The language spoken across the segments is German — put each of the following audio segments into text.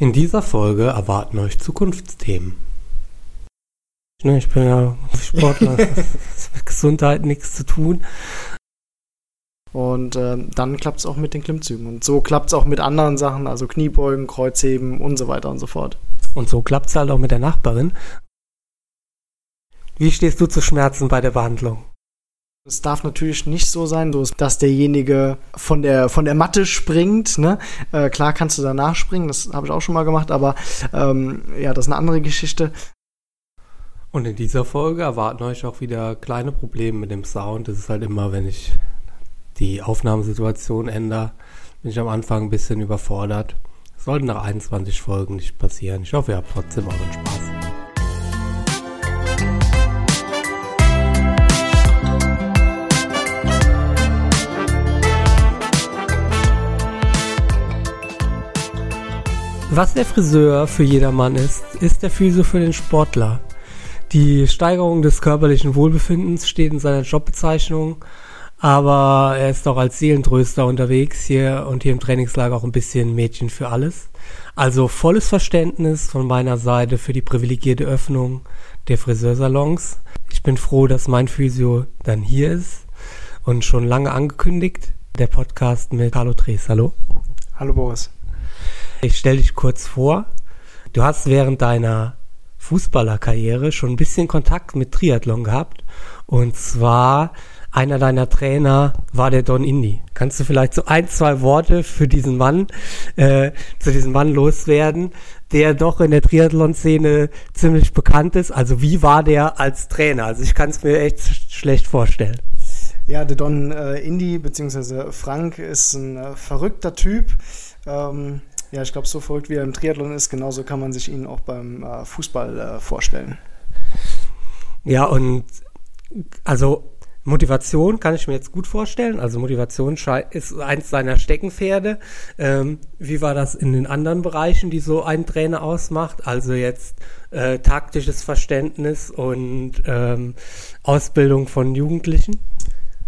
In dieser Folge erwarten euch Zukunftsthemen. Ich bin ja Sportler, mit Gesundheit nichts zu tun. Und äh, dann klappt es auch mit den Klimmzügen. Und so klappt es auch mit anderen Sachen, also Kniebeugen, Kreuzheben und so weiter und so fort. Und so klappt es halt auch mit der Nachbarin. Wie stehst du zu Schmerzen bei der Behandlung? Es darf natürlich nicht so sein, dass derjenige von der, von der Matte springt. Ne? Äh, klar kannst du danach springen, das habe ich auch schon mal gemacht, aber ähm, ja, das ist eine andere Geschichte. Und in dieser Folge erwarten euch auch wieder kleine Probleme mit dem Sound. Das ist halt immer, wenn ich die Aufnahmesituation ändere, bin ich am Anfang ein bisschen überfordert. Das sollte nach 21 Folgen nicht passieren. Ich hoffe, ihr habt trotzdem euren Spaß. Was der Friseur für jedermann ist, ist der Physio für den Sportler. Die Steigerung des körperlichen Wohlbefindens steht in seiner Jobbezeichnung, aber er ist auch als Seelentröster unterwegs hier und hier im Trainingslager auch ein bisschen Mädchen für alles. Also volles Verständnis von meiner Seite für die privilegierte Öffnung der Friseursalons. Ich bin froh, dass mein Physio dann hier ist und schon lange angekündigt. Der Podcast mit Carlo Tres. Hallo. Hallo Boris. Ich stelle dich kurz vor. Du hast während deiner Fußballerkarriere schon ein bisschen Kontakt mit Triathlon gehabt. Und zwar einer deiner Trainer war der Don Indy. Kannst du vielleicht so ein, zwei Worte für diesen Mann, äh, zu diesem Mann loswerden, der doch in der Triathlon-Szene ziemlich bekannt ist? Also wie war der als Trainer? Also ich kann es mir echt schlecht vorstellen. Ja, der Don äh, Indy bzw. Frank ist ein äh, verrückter Typ. Ähm, ja, ich glaube, so verrückt wie er im Triathlon ist, genauso kann man sich ihn auch beim äh, Fußball äh, vorstellen. Ja, und also Motivation kann ich mir jetzt gut vorstellen. Also Motivation ist eins seiner Steckenpferde. Ähm, wie war das in den anderen Bereichen, die so ein Trainer ausmacht? Also jetzt äh, taktisches Verständnis und ähm, Ausbildung von Jugendlichen?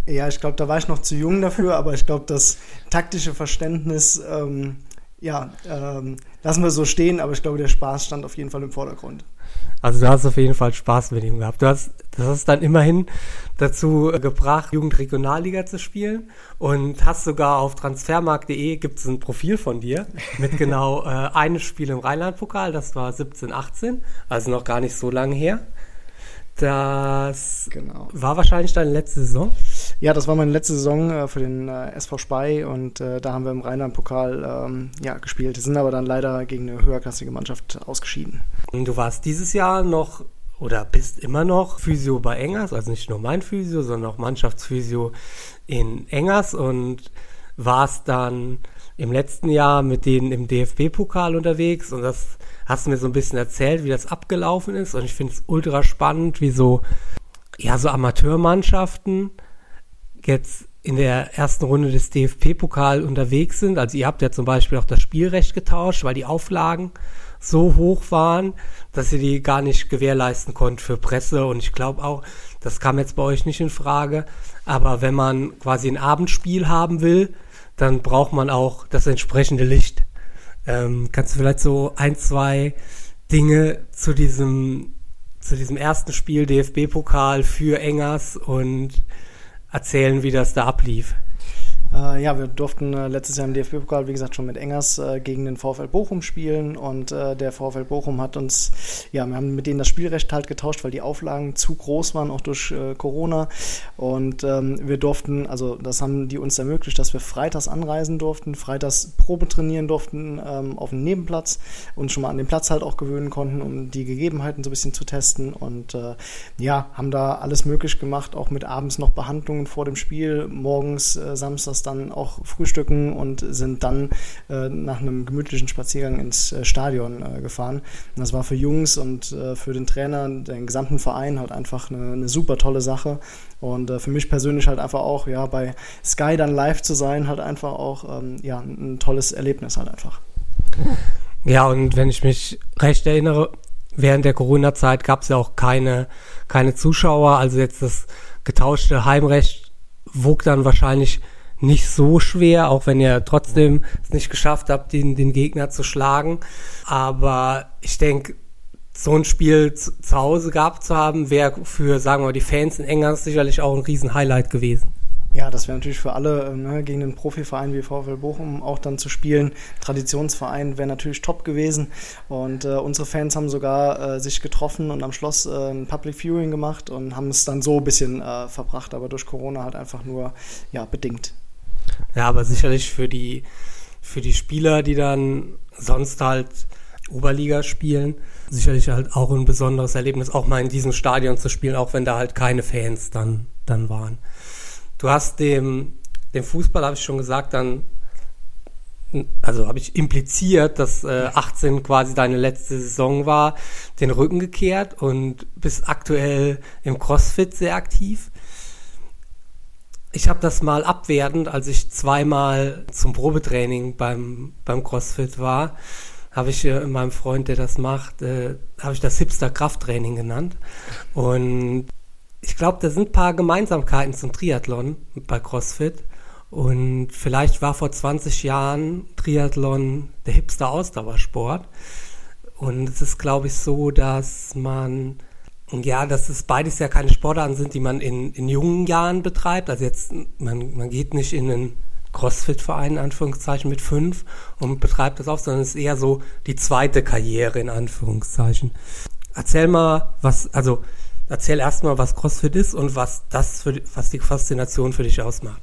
Ja, ich glaube, da war ich noch zu jung dafür, aber ich glaube, das taktische Verständnis ähm, ja, ähm, lassen wir so stehen, aber ich glaube, der Spaß stand auf jeden Fall im Vordergrund. Also du hast auf jeden Fall Spaß mit ihm gehabt. Du hast, das hast dann immerhin dazu gebracht, Jugendregionalliga zu spielen und hast sogar auf transfermarkt.de gibt es ein Profil von dir mit genau äh, einem Spiel im Rheinland-Pokal, das war 17, 18, also noch gar nicht so lange her. Das genau. war wahrscheinlich deine letzte Saison. Ja, das war meine letzte Saison äh, für den äh, SV Spey und äh, da haben wir im Rheinland-Pokal ähm, ja, gespielt. Wir sind aber dann leider gegen eine höherklassige Mannschaft ausgeschieden. Und du warst dieses Jahr noch oder bist immer noch Physio bei Engers, also nicht nur mein Physio, sondern auch Mannschaftsphysio in Engers und warst dann im letzten Jahr mit denen im DFB-Pokal unterwegs und das hast du mir so ein bisschen erzählt, wie das abgelaufen ist und ich finde es ultra spannend, wie so, ja, so Amateurmannschaften jetzt in der ersten Runde des DFP-Pokal unterwegs sind. Also ihr habt ja zum Beispiel auch das Spielrecht getauscht, weil die Auflagen so hoch waren, dass ihr die gar nicht gewährleisten konntet für Presse. Und ich glaube auch, das kam jetzt bei euch nicht in Frage. Aber wenn man quasi ein Abendspiel haben will, dann braucht man auch das entsprechende Licht. Ähm, kannst du vielleicht so ein, zwei Dinge zu diesem, zu diesem ersten Spiel DFB-Pokal für Engers und erzählen, wie das da ablief. Äh, ja, wir durften äh, letztes Jahr im DFB-Pokal, wie gesagt, schon mit Engers äh, gegen den VfL Bochum spielen und äh, der VfL Bochum hat uns, ja, wir haben mit denen das Spielrecht halt getauscht, weil die Auflagen zu groß waren, auch durch äh, Corona und ähm, wir durften, also das haben die uns ermöglicht, dass wir freitags anreisen durften, freitags Probe trainieren durften ähm, auf dem Nebenplatz und schon mal an den Platz halt auch gewöhnen konnten, um die Gegebenheiten so ein bisschen zu testen und äh, ja, haben da alles möglich gemacht, auch mit abends noch Behandlungen vor dem Spiel, morgens, samstags dann auch frühstücken und sind dann äh, nach einem gemütlichen Spaziergang ins äh, Stadion äh, gefahren. Und das war für Jungs und äh, für den Trainer, den gesamten Verein halt einfach eine, eine super tolle Sache. Und äh, für mich persönlich halt einfach auch, ja, bei Sky dann live zu sein, halt einfach auch, ähm, ja, ein tolles Erlebnis halt einfach. Ja, und wenn ich mich recht erinnere, während der Corona-Zeit gab es ja auch keine, keine Zuschauer. Also jetzt das getauschte Heimrecht wog dann wahrscheinlich nicht so schwer, auch wenn ihr trotzdem es nicht geschafft habt, den, den Gegner zu schlagen. Aber ich denke, so ein Spiel zu, zu Hause gehabt zu haben, wäre für, sagen wir die Fans in England sicherlich auch ein Riesen-Highlight gewesen. Ja, das wäre natürlich für alle, ähm, ne, gegen einen Profiverein wie VfL Bochum auch dann zu spielen. Traditionsverein wäre natürlich top gewesen. Und äh, unsere Fans haben sogar äh, sich getroffen und am Schloss äh, ein Public Viewing gemacht und haben es dann so ein bisschen äh, verbracht, aber durch Corona halt einfach nur ja, bedingt. Ja, aber sicherlich für die, für die Spieler, die dann sonst halt Oberliga spielen, sicherlich halt auch ein besonderes Erlebnis, auch mal in diesem Stadion zu spielen, auch wenn da halt keine Fans dann, dann waren. Du hast dem, dem Fußball, habe ich schon gesagt, dann, also habe ich impliziert, dass äh, 18 quasi deine letzte Saison war, den Rücken gekehrt und bist aktuell im CrossFit sehr aktiv. Ich habe das mal abwertend, als ich zweimal zum Probetraining beim, beim CrossFit war, habe ich äh, meinem Freund, der das macht, äh, habe ich das Hipster Krafttraining genannt. Und ich glaube, da sind ein paar Gemeinsamkeiten zum Triathlon bei CrossFit. Und vielleicht war vor 20 Jahren Triathlon der hipster Ausdauersport. Und es ist, glaube ich, so, dass man, ja, dass es beides ja keine Sportarten sind, die man in, in jungen Jahren betreibt. Also jetzt, man, man geht nicht in einen Crossfit-Verein, in Anführungszeichen, mit fünf und betreibt das auf, sondern es ist eher so die zweite Karriere, in Anführungszeichen. Erzähl mal, was, also Erzähl erstmal, was CrossFit ist und was das für, was die Faszination für dich ausmacht.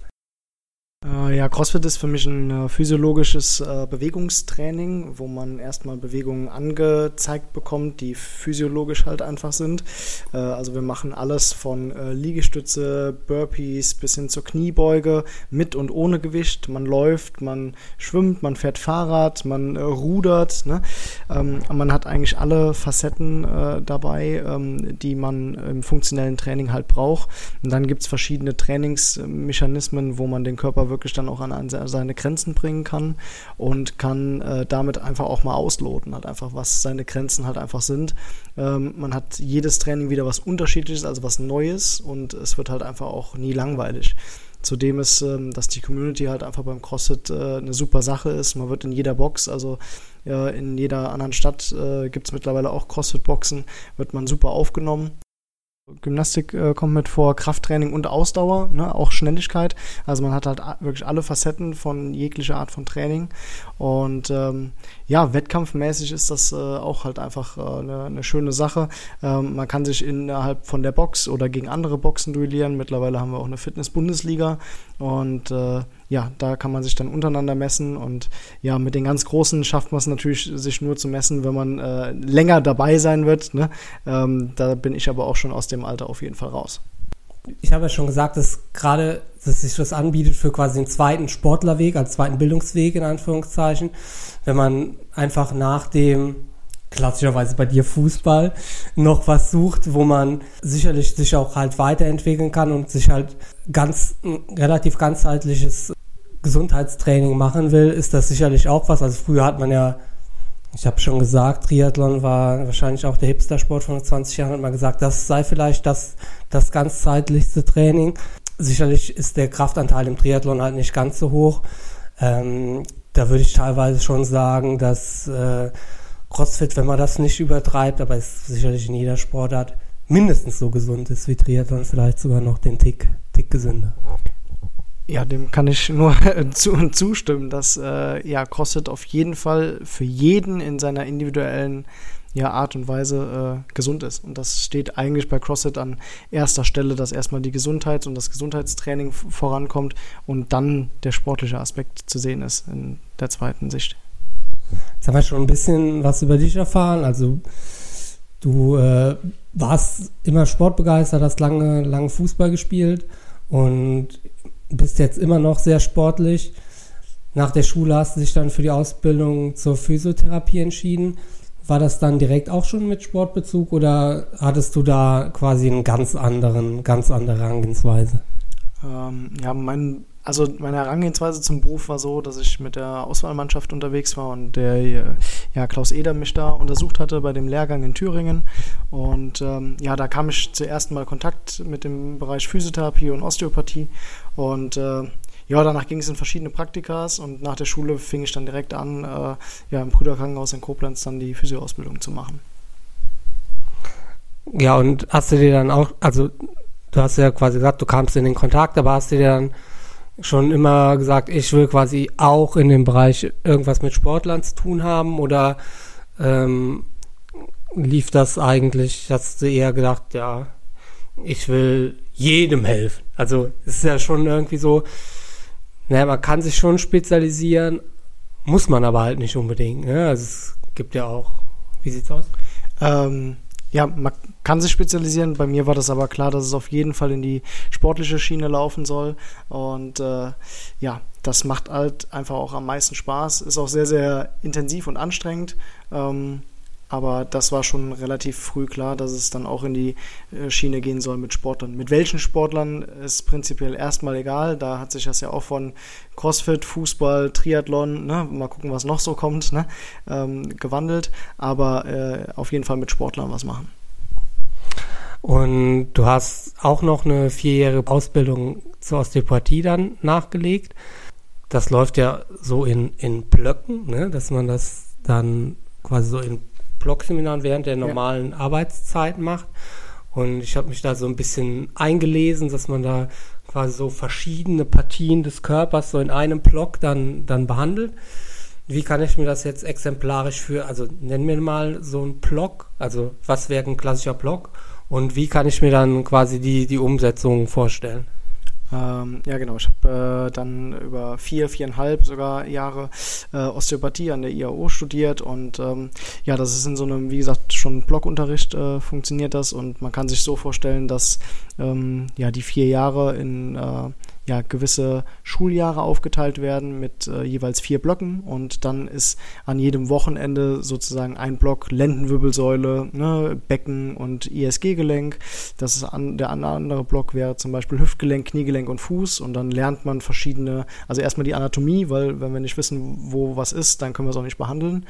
Äh, ja, CrossFit ist für mich ein äh, physiologisches äh, Bewegungstraining, wo man erstmal Bewegungen angezeigt bekommt, die physiologisch halt einfach sind. Also wir machen alles von Liegestütze, Burpees bis hin zur Kniebeuge mit und ohne Gewicht. Man läuft, man schwimmt, man fährt Fahrrad, man rudert. Ne? Ähm, man hat eigentlich alle Facetten dabei, ähm, die man im funktionellen Training halt braucht. Und dann gibt es verschiedene Trainingsmechanismen, wo man den Körper wirklich dann auch an seine Grenzen bringen kann und kann äh, damit einfach auch mal ausloten, halt einfach, was seine Grenzen halt einfach sind. Ähm, man hat jedes Training wieder was Unterschiedliches, also was Neues und es wird halt einfach auch nie langweilig. Zudem ist, ähm, dass die Community halt einfach beim CrossFit äh, eine super Sache ist. Man wird in jeder Box, also in jeder anderen Stadt äh, gibt es mittlerweile auch CrossFit-Boxen, wird man super aufgenommen. Gymnastik äh, kommt mit vor, Krafttraining und Ausdauer, ne, auch Schnelligkeit. Also man hat halt wirklich alle Facetten von jeglicher Art von Training. Und ähm, ja, wettkampfmäßig ist das äh, auch halt einfach äh, eine, eine schöne Sache. Ähm, man kann sich innerhalb von der Box oder gegen andere Boxen duellieren. Mittlerweile haben wir auch eine Fitness-Bundesliga und äh, ja, da kann man sich dann untereinander messen und ja, mit den ganz Großen schafft man es natürlich, sich nur zu messen, wenn man äh, länger dabei sein wird. Ne? Ähm, da bin ich aber auch schon aus dem Alter auf jeden Fall raus. Ich habe ja schon gesagt, dass gerade dass sich das anbietet für quasi einen zweiten Sportlerweg, als zweiten Bildungsweg in Anführungszeichen, wenn man einfach nach dem klassischerweise bei dir Fußball noch was sucht, wo man sicherlich sich auch halt weiterentwickeln kann und sich halt ganz relativ ganzheitliches Gesundheitstraining machen will, ist das sicherlich auch was. Also früher hat man ja, ich habe schon gesagt, Triathlon war wahrscheinlich auch der Hipster-Sport von 20 Jahren, hat man gesagt, das sei vielleicht das, das ganzzeitlichste Training. Sicherlich ist der Kraftanteil im Triathlon halt nicht ganz so hoch. Ähm, da würde ich teilweise schon sagen, dass äh, CrossFit, wenn man das nicht übertreibt, aber es sicherlich in jeder Sportart mindestens so gesund ist wie Triathlon, vielleicht sogar noch den Tick, Tick gesünder. Ja, dem kann ich nur zu, zustimmen, dass äh, ja CrossFit auf jeden Fall für jeden in seiner individuellen ja, Art und Weise äh, gesund ist. Und das steht eigentlich bei CrossFit an erster Stelle, dass erstmal die Gesundheit und das Gesundheitstraining vorankommt und dann der sportliche Aspekt zu sehen ist in der zweiten Sicht. Jetzt haben wir schon ein bisschen was über dich erfahren. Also du äh, warst immer sportbegeistert, hast lange, lange Fußball gespielt und bist jetzt immer noch sehr sportlich. Nach der Schule hast du dich dann für die Ausbildung zur Physiotherapie entschieden. War das dann direkt auch schon mit Sportbezug oder hattest du da quasi einen ganz anderen, ganz andere Herangehensweise? Ähm, ja, mein also meine Herangehensweise zum Beruf war so, dass ich mit der Auswahlmannschaft unterwegs war und der ja, Klaus Eder mich da untersucht hatte bei dem Lehrgang in Thüringen. Und ähm, ja, da kam ich zuerst mal Kontakt mit dem Bereich Physiotherapie und Osteopathie. Und äh, ja, danach ging es in verschiedene Praktikas und nach der Schule fing ich dann direkt an, äh, ja, im Brüderkrankenhaus in Koblenz dann die Physioausbildung zu machen. Ja, und hast du dir dann auch, also du hast ja quasi gesagt, du kamst in den Kontakt, aber hast du dir dann schon immer gesagt, ich will quasi auch in dem Bereich irgendwas mit Sportlern zu tun haben oder ähm, lief das eigentlich, hast du eher gedacht, ja, ich will jedem helfen. Also ist ja schon irgendwie so, naja, man kann sich schon spezialisieren, muss man aber halt nicht unbedingt. Ne? Also es gibt ja auch, wie sieht's aus? Ähm, ja, man kann sich spezialisieren. Bei mir war das aber klar, dass es auf jeden Fall in die sportliche Schiene laufen soll. Und äh, ja, das macht halt einfach auch am meisten Spaß. Ist auch sehr, sehr intensiv und anstrengend. Ähm, aber das war schon relativ früh klar, dass es dann auch in die äh, Schiene gehen soll mit Sportlern. Mit welchen Sportlern ist prinzipiell erstmal egal. Da hat sich das ja auch von CrossFit, Fußball, Triathlon, ne, mal gucken, was noch so kommt, ne, ähm, gewandelt. Aber äh, auf jeden Fall mit Sportlern was machen. Und du hast auch noch eine vierjährige Ausbildung zur Osteopathie dann nachgelegt. Das läuft ja so in, in Blöcken, ne, dass man das dann quasi so in Blogseminaren während der normalen ja. Arbeitszeit macht. Und ich habe mich da so ein bisschen eingelesen, dass man da quasi so verschiedene Partien des Körpers so in einem Block dann, dann behandelt. Wie kann ich mir das jetzt exemplarisch für, also nenn mir mal so einen Block, also was wäre ein klassischer Block und wie kann ich mir dann quasi die, die Umsetzung vorstellen? Ähm, ja, genau. Ich habe äh, dann über vier, viereinhalb sogar Jahre äh, Osteopathie an der IAO studiert und ähm, ja, das ist in so einem, wie gesagt, schon Blockunterricht äh, funktioniert das und man kann sich so vorstellen, dass ähm, ja die vier Jahre in äh, ja, gewisse Schuljahre aufgeteilt werden mit äh, jeweils vier Blöcken und dann ist an jedem Wochenende sozusagen ein Block Lendenwirbelsäule, ne, Becken und ISG-Gelenk. Das ist an, der andere Block wäre zum Beispiel Hüftgelenk, Kniegelenk und Fuß und dann lernt man verschiedene, also erstmal die Anatomie, weil wenn wir nicht wissen, wo was ist, dann können wir es auch nicht behandeln.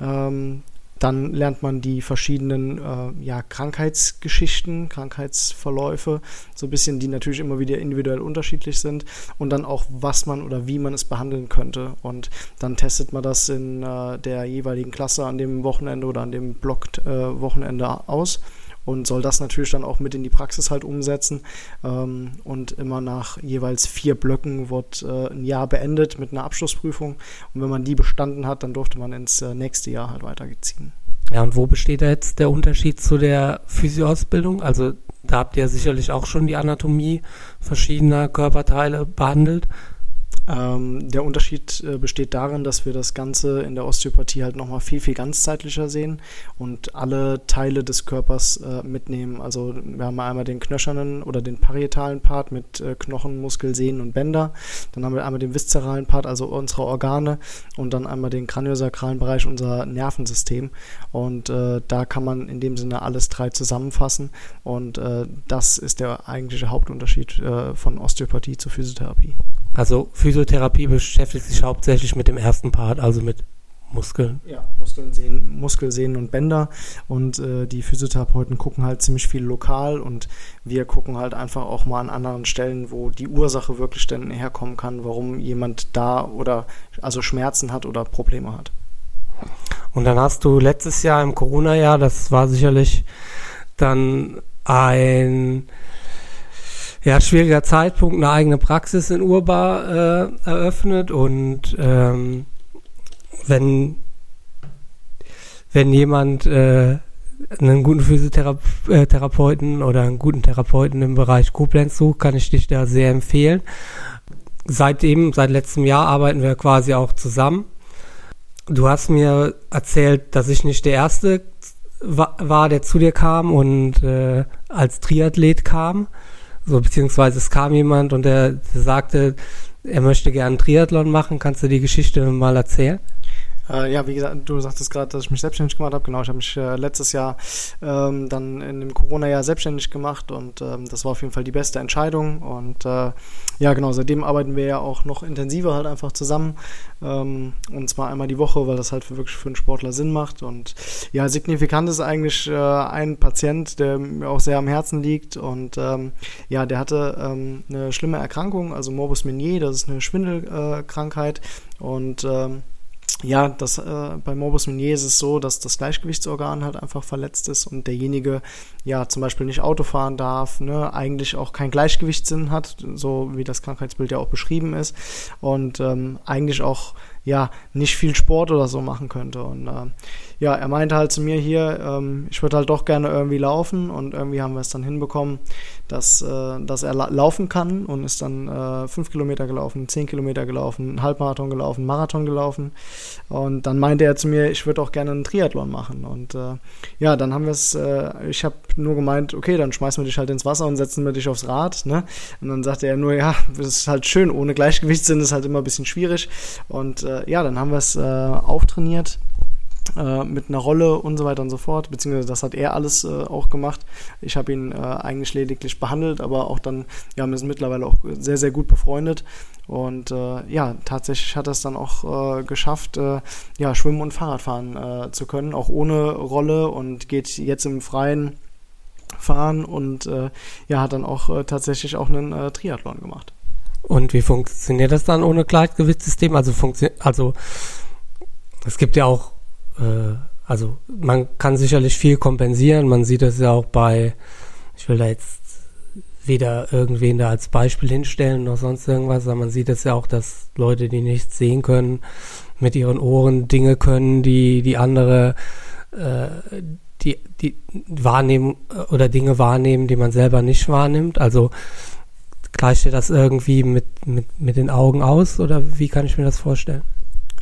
Ähm, dann lernt man die verschiedenen äh, ja, Krankheitsgeschichten, Krankheitsverläufe, so ein bisschen, die natürlich immer wieder individuell unterschiedlich sind und dann auch, was man oder wie man es behandeln könnte. Und dann testet man das in äh, der jeweiligen Klasse an dem Wochenende oder an dem Block-Wochenende äh, aus und soll das natürlich dann auch mit in die Praxis halt umsetzen. Ähm, und immer nach jeweils vier Blöcken wird äh, ein Jahr beendet mit einer Abschlussprüfung. Und wenn man die bestanden hat, dann durfte man ins äh, nächste Jahr halt weiterziehen. Ja, und wo besteht da jetzt der Unterschied zu der Physioausbildung? Also da habt ihr sicherlich auch schon die Anatomie verschiedener Körperteile behandelt. Ähm, der Unterschied äh, besteht darin, dass wir das Ganze in der Osteopathie halt nochmal viel, viel ganzzeitlicher sehen und alle Teile des Körpers äh, mitnehmen. Also wir haben einmal den knöchernen oder den parietalen Part mit äh, Knochen, Muskel, Sehnen und Bänder. Dann haben wir einmal den viszeralen Part, also unsere Organe und dann einmal den kraniosakralen Bereich, unser Nervensystem. Und äh, da kann man in dem Sinne alles drei zusammenfassen und äh, das ist der eigentliche Hauptunterschied äh, von Osteopathie zur Physiotherapie. Also Physiotherapie beschäftigt sich hauptsächlich mit dem ersten Part, also mit Muskeln. Ja, Muskeln, Sehnen, Muskelsehnen und Bänder. Und äh, die Physiotherapeuten gucken halt ziemlich viel lokal und wir gucken halt einfach auch mal an anderen Stellen, wo die Ursache wirklich dann herkommen kann, warum jemand da oder also Schmerzen hat oder Probleme hat. Und dann hast du letztes Jahr im Corona-Jahr, das war sicherlich dann ein ja, schwieriger Zeitpunkt eine eigene Praxis in Urba äh, eröffnet und ähm, wenn, wenn jemand äh, einen guten Physiotherapeuten oder einen guten Therapeuten im Bereich Koblenz sucht, kann ich dich da sehr empfehlen. Seitdem, seit letztem Jahr arbeiten wir quasi auch zusammen. Du hast mir erzählt, dass ich nicht der Erste war, der zu dir kam und äh, als Triathlet kam. So, beziehungsweise es kam jemand und der, der sagte, er möchte gerne Triathlon machen. Kannst du die Geschichte mal erzählen? Äh, ja, wie gesagt, du sagtest gerade, dass ich mich selbstständig gemacht habe. Genau, ich habe mich äh, letztes Jahr ähm, dann in dem Corona-Jahr selbstständig gemacht und ähm, das war auf jeden Fall die beste Entscheidung. Und äh, ja, genau, seitdem arbeiten wir ja auch noch intensiver halt einfach zusammen. Ähm, und zwar einmal die Woche, weil das halt für, wirklich für einen Sportler Sinn macht. Und ja, signifikant ist eigentlich äh, ein Patient, der mir auch sehr am Herzen liegt. Und ähm, ja, der hatte ähm, eine schlimme Erkrankung, also Morbus Menier, das ist eine Schwindelkrankheit. und ähm, ja, das, äh, bei Morbus Menier ist es so, dass das Gleichgewichtsorgan halt einfach verletzt ist und derjenige ja zum Beispiel nicht Auto fahren darf, ne, eigentlich auch kein Gleichgewichtssinn hat, so wie das Krankheitsbild ja auch beschrieben ist. Und ähm, eigentlich auch ja nicht viel Sport oder so machen könnte. Und äh, ja, er meinte halt zu mir hier, ähm, ich würde halt doch gerne irgendwie laufen und irgendwie haben wir es dann hinbekommen, dass, äh, dass er la laufen kann und ist dann äh, fünf Kilometer gelaufen, zehn Kilometer gelaufen, Halbmarathon gelaufen, Marathon gelaufen und dann meinte er zu mir, ich würde auch gerne einen Triathlon machen und äh, ja, dann haben wir es, äh, ich habe nur gemeint, okay, dann schmeißen wir dich halt ins Wasser und setzen wir dich aufs Rad, ne? Und dann sagte er nur, ja, das ist halt schön, ohne Gleichgewichtssinn ist halt immer ein bisschen schwierig und äh, ja, dann haben wir es äh, auftrainiert äh, mit einer Rolle und so weiter und so fort, beziehungsweise das hat er alles äh, auch gemacht. Ich habe ihn äh, eigentlich lediglich behandelt, aber auch dann, ja, wir sind mittlerweile auch sehr, sehr gut befreundet und äh, ja, tatsächlich hat er es dann auch äh, geschafft, äh, ja, Schwimmen und Fahrradfahren zu können, auch ohne Rolle und geht jetzt im Freien fahren und ja, hat dann auch tatsächlich auch einen Triathlon gemacht. Und wie funktioniert das dann ohne Gleichgewichtssystem? Also, also es gibt ja auch, äh, also man kann sicherlich viel kompensieren. Man sieht das ja auch bei, ich will da jetzt weder irgendwen da als Beispiel hinstellen noch sonst irgendwas, aber man sieht es ja auch, dass Leute, die nichts sehen können, mit ihren Ohren Dinge können, die die andere äh, die, die wahrnehmen oder Dinge wahrnehmen, die man selber nicht wahrnimmt. Also Gleicht ihr das irgendwie mit, mit, mit den Augen aus oder wie kann ich mir das vorstellen?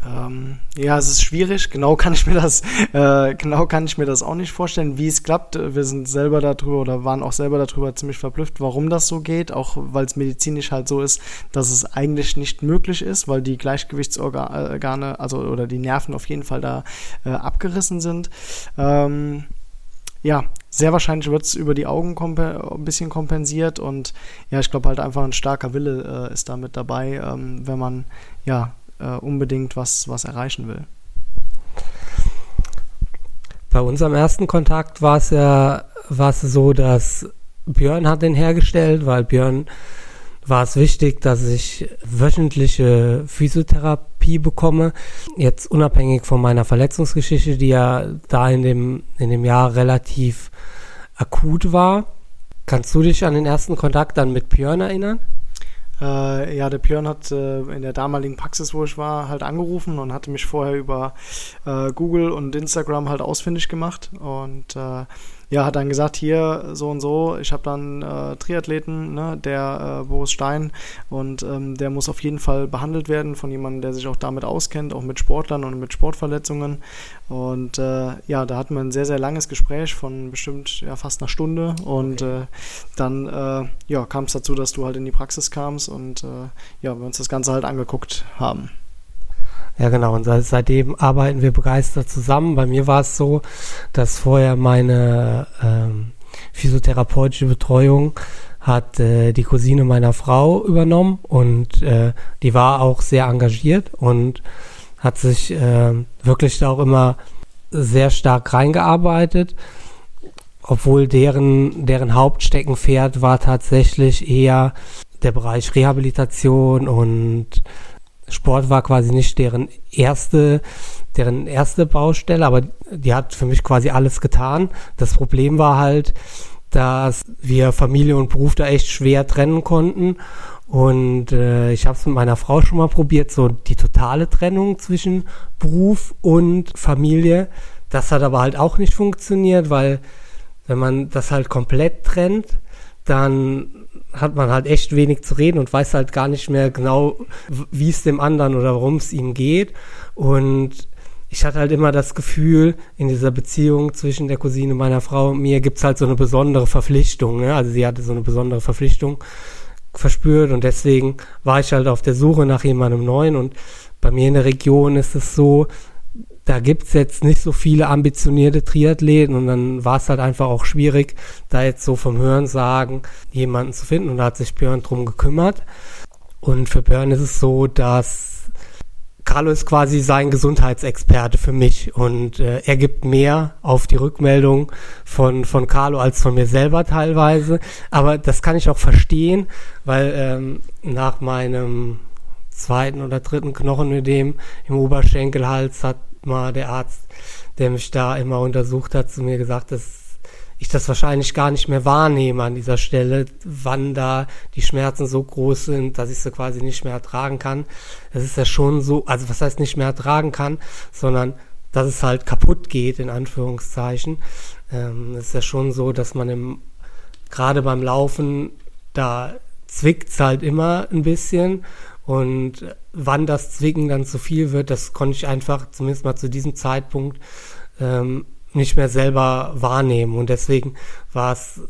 Ähm, ja, es ist schwierig. Genau kann ich mir das, äh, genau kann ich mir das auch nicht vorstellen, wie es klappt. Wir sind selber darüber oder waren auch selber darüber ziemlich verblüfft, warum das so geht. Auch weil es medizinisch halt so ist, dass es eigentlich nicht möglich ist, weil die Gleichgewichtsorgane, also oder die Nerven auf jeden Fall da äh, abgerissen sind. Ähm, ja, sehr wahrscheinlich wird es über die Augen ein bisschen kompensiert und ja, ich glaube halt einfach ein starker Wille äh, ist da mit dabei, ähm, wenn man ja äh, unbedingt was, was erreichen will. Bei unserem ersten Kontakt war es ja war es so, dass Björn hat den hergestellt, weil Björn war es wichtig, dass ich wöchentliche Physiotherapie bekomme. Jetzt unabhängig von meiner Verletzungsgeschichte, die ja da in dem, in dem Jahr relativ akut war. Kannst du dich an den ersten Kontakt dann mit Björn erinnern? Äh, ja, der Björn hat äh, in der damaligen Praxis, wo ich war, halt angerufen und hatte mich vorher über äh, Google und Instagram halt ausfindig gemacht und äh, ja, hat dann gesagt, hier so und so, ich habe dann äh, Triathleten, ne, der äh, Boris Stein und ähm, der muss auf jeden Fall behandelt werden von jemandem, der sich auch damit auskennt, auch mit Sportlern und mit Sportverletzungen. Und äh, ja, da hatten wir ein sehr, sehr langes Gespräch von bestimmt ja, fast einer Stunde und okay. Äh, dann äh, ja, kam es dazu, dass du halt in die Praxis kamst und äh, ja, wir uns das Ganze halt angeguckt haben. Ja, genau. Und seitdem arbeiten wir begeistert zusammen. Bei mir war es so, dass vorher meine ähm, physiotherapeutische Betreuung hat äh, die Cousine meiner Frau übernommen und äh, die war auch sehr engagiert und hat sich äh, wirklich da auch immer sehr stark reingearbeitet, obwohl deren, deren Hauptsteckenpferd war tatsächlich eher der Bereich Rehabilitation und Sport war quasi nicht deren erste, deren erste Baustelle, aber die hat für mich quasi alles getan. Das Problem war halt, dass wir Familie und Beruf da echt schwer trennen konnten. Und äh, ich habe es mit meiner Frau schon mal probiert, so die totale Trennung zwischen Beruf und Familie. Das hat aber halt auch nicht funktioniert, weil wenn man das halt komplett trennt, dann hat man halt echt wenig zu reden und weiß halt gar nicht mehr genau, wie es dem anderen oder worum es ihm geht. Und ich hatte halt immer das Gefühl, in dieser Beziehung zwischen der Cousine meiner Frau und mir gibt es halt so eine besondere Verpflichtung. Ne? Also sie hatte so eine besondere Verpflichtung verspürt und deswegen war ich halt auf der Suche nach jemandem Neuen und bei mir in der Region ist es so, da gibt's jetzt nicht so viele ambitionierte Triathleten und dann war es halt einfach auch schwierig, da jetzt so vom Hören sagen, jemanden zu finden und da hat sich Björn drum gekümmert. Und für Björn ist es so, dass Carlo ist quasi sein Gesundheitsexperte für mich und äh, er gibt mehr auf die Rückmeldung von, von Carlo als von mir selber teilweise. Aber das kann ich auch verstehen, weil ähm, nach meinem zweiten oder dritten Knochenödem im Oberschenkelhals hat mal der Arzt, der mich da immer untersucht hat, zu mir gesagt, dass ich das wahrscheinlich gar nicht mehr wahrnehme an dieser Stelle, wann da die Schmerzen so groß sind, dass ich sie quasi nicht mehr ertragen kann. Es ist ja schon so, also was heißt nicht mehr ertragen kann, sondern dass es halt kaputt geht, in Anführungszeichen. Ähm, es ist ja schon so, dass man im, gerade beim Laufen, da zwickt es halt immer ein bisschen und wann das Zwicken dann zu viel wird, das konnte ich einfach, zumindest mal zu diesem Zeitpunkt, ähm, nicht mehr selber wahrnehmen. Und deswegen war es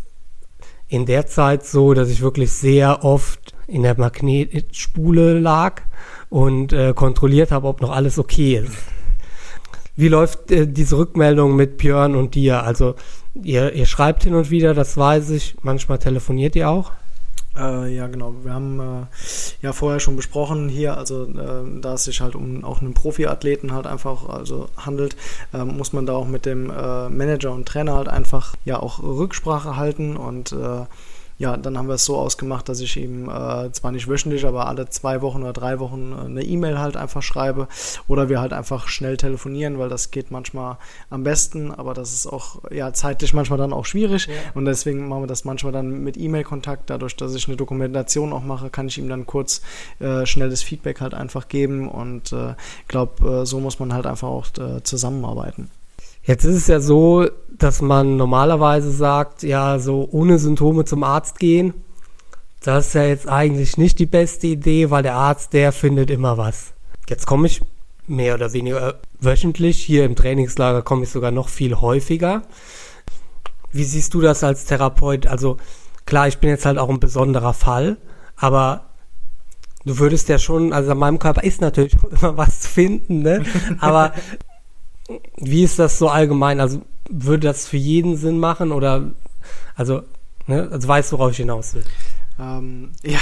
in der Zeit so, dass ich wirklich sehr oft in der Magnetspule lag und äh, kontrolliert habe, ob noch alles okay ist. Wie läuft äh, diese Rückmeldung mit Björn und dir? Also ihr, ihr schreibt hin und wieder, das weiß ich. Manchmal telefoniert ihr auch. Äh, ja, genau. Wir haben äh, ja vorher schon besprochen hier, also äh, da es sich halt um auch einen Profiathleten halt einfach also handelt, ähm, muss man da auch mit dem äh, Manager und Trainer halt einfach ja auch Rücksprache halten und äh, ja, dann haben wir es so ausgemacht, dass ich ihm äh, zwar nicht wöchentlich, aber alle zwei Wochen oder drei Wochen äh, eine E-Mail halt einfach schreibe oder wir halt einfach schnell telefonieren, weil das geht manchmal am besten, aber das ist auch ja zeitlich manchmal dann auch schwierig ja. und deswegen machen wir das manchmal dann mit E-Mail-Kontakt. Dadurch, dass ich eine Dokumentation auch mache, kann ich ihm dann kurz äh, schnelles Feedback halt einfach geben und ich äh, glaube, äh, so muss man halt einfach auch äh, zusammenarbeiten. Jetzt ist es ja so, dass man normalerweise sagt, ja, so ohne Symptome zum Arzt gehen, das ist ja jetzt eigentlich nicht die beste Idee, weil der Arzt, der findet immer was. Jetzt komme ich mehr oder weniger wöchentlich, hier im Trainingslager komme ich sogar noch viel häufiger. Wie siehst du das als Therapeut? Also klar, ich bin jetzt halt auch ein besonderer Fall, aber du würdest ja schon, also an meinem Körper ist natürlich immer was zu finden, ne? Aber wie ist das so allgemein? Also würde das für jeden Sinn machen oder also, ne, also weißt du, worauf ich hinaus will? Ähm, ja,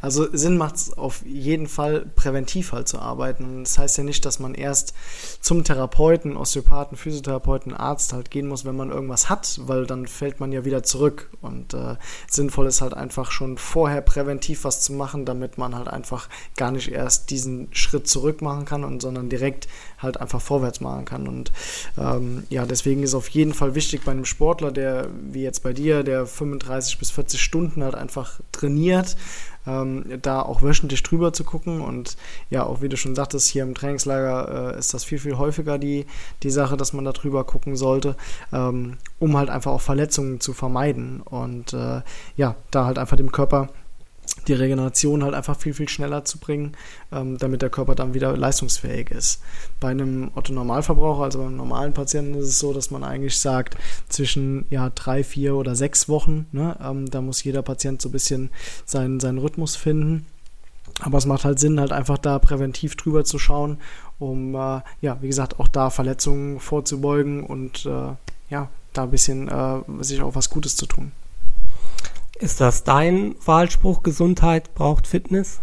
also Sinn macht es auf jeden Fall, präventiv halt zu arbeiten. Das heißt ja nicht, dass man erst zum Therapeuten, Osteopathen, Physiotherapeuten, Arzt halt gehen muss, wenn man irgendwas hat, weil dann fällt man ja wieder zurück. Und äh, sinnvoll ist halt einfach schon vorher präventiv was zu machen, damit man halt einfach gar nicht erst diesen Schritt zurück machen kann, und, sondern direkt halt einfach vorwärts machen kann. Und ähm, ja, deswegen ist auf jeden Fall wichtig bei einem Sportler, der wie jetzt bei dir, der 35 bis 40 Stunden halt einfach trainiert, ähm, da auch wöchentlich drüber zu gucken. Und ja, auch wie du schon sagtest, hier im Trainingslager äh, ist das viel, viel häufiger die, die Sache, dass man da drüber gucken sollte, ähm, um halt einfach auch Verletzungen zu vermeiden. Und äh, ja, da halt einfach dem Körper die Regeneration halt einfach viel, viel schneller zu bringen, ähm, damit der Körper dann wieder leistungsfähig ist. Bei einem Otto-Normalverbraucher, also beim normalen Patienten, ist es so, dass man eigentlich sagt, zwischen ja, drei, vier oder sechs Wochen, ne, ähm, da muss jeder Patient so ein bisschen seinen, seinen Rhythmus finden. Aber es macht halt Sinn, halt einfach da präventiv drüber zu schauen, um, äh, ja, wie gesagt, auch da Verletzungen vorzubeugen und äh, ja, da ein bisschen äh, sich auch was Gutes zu tun. Ist das dein Wahlspruch, Gesundheit braucht Fitness?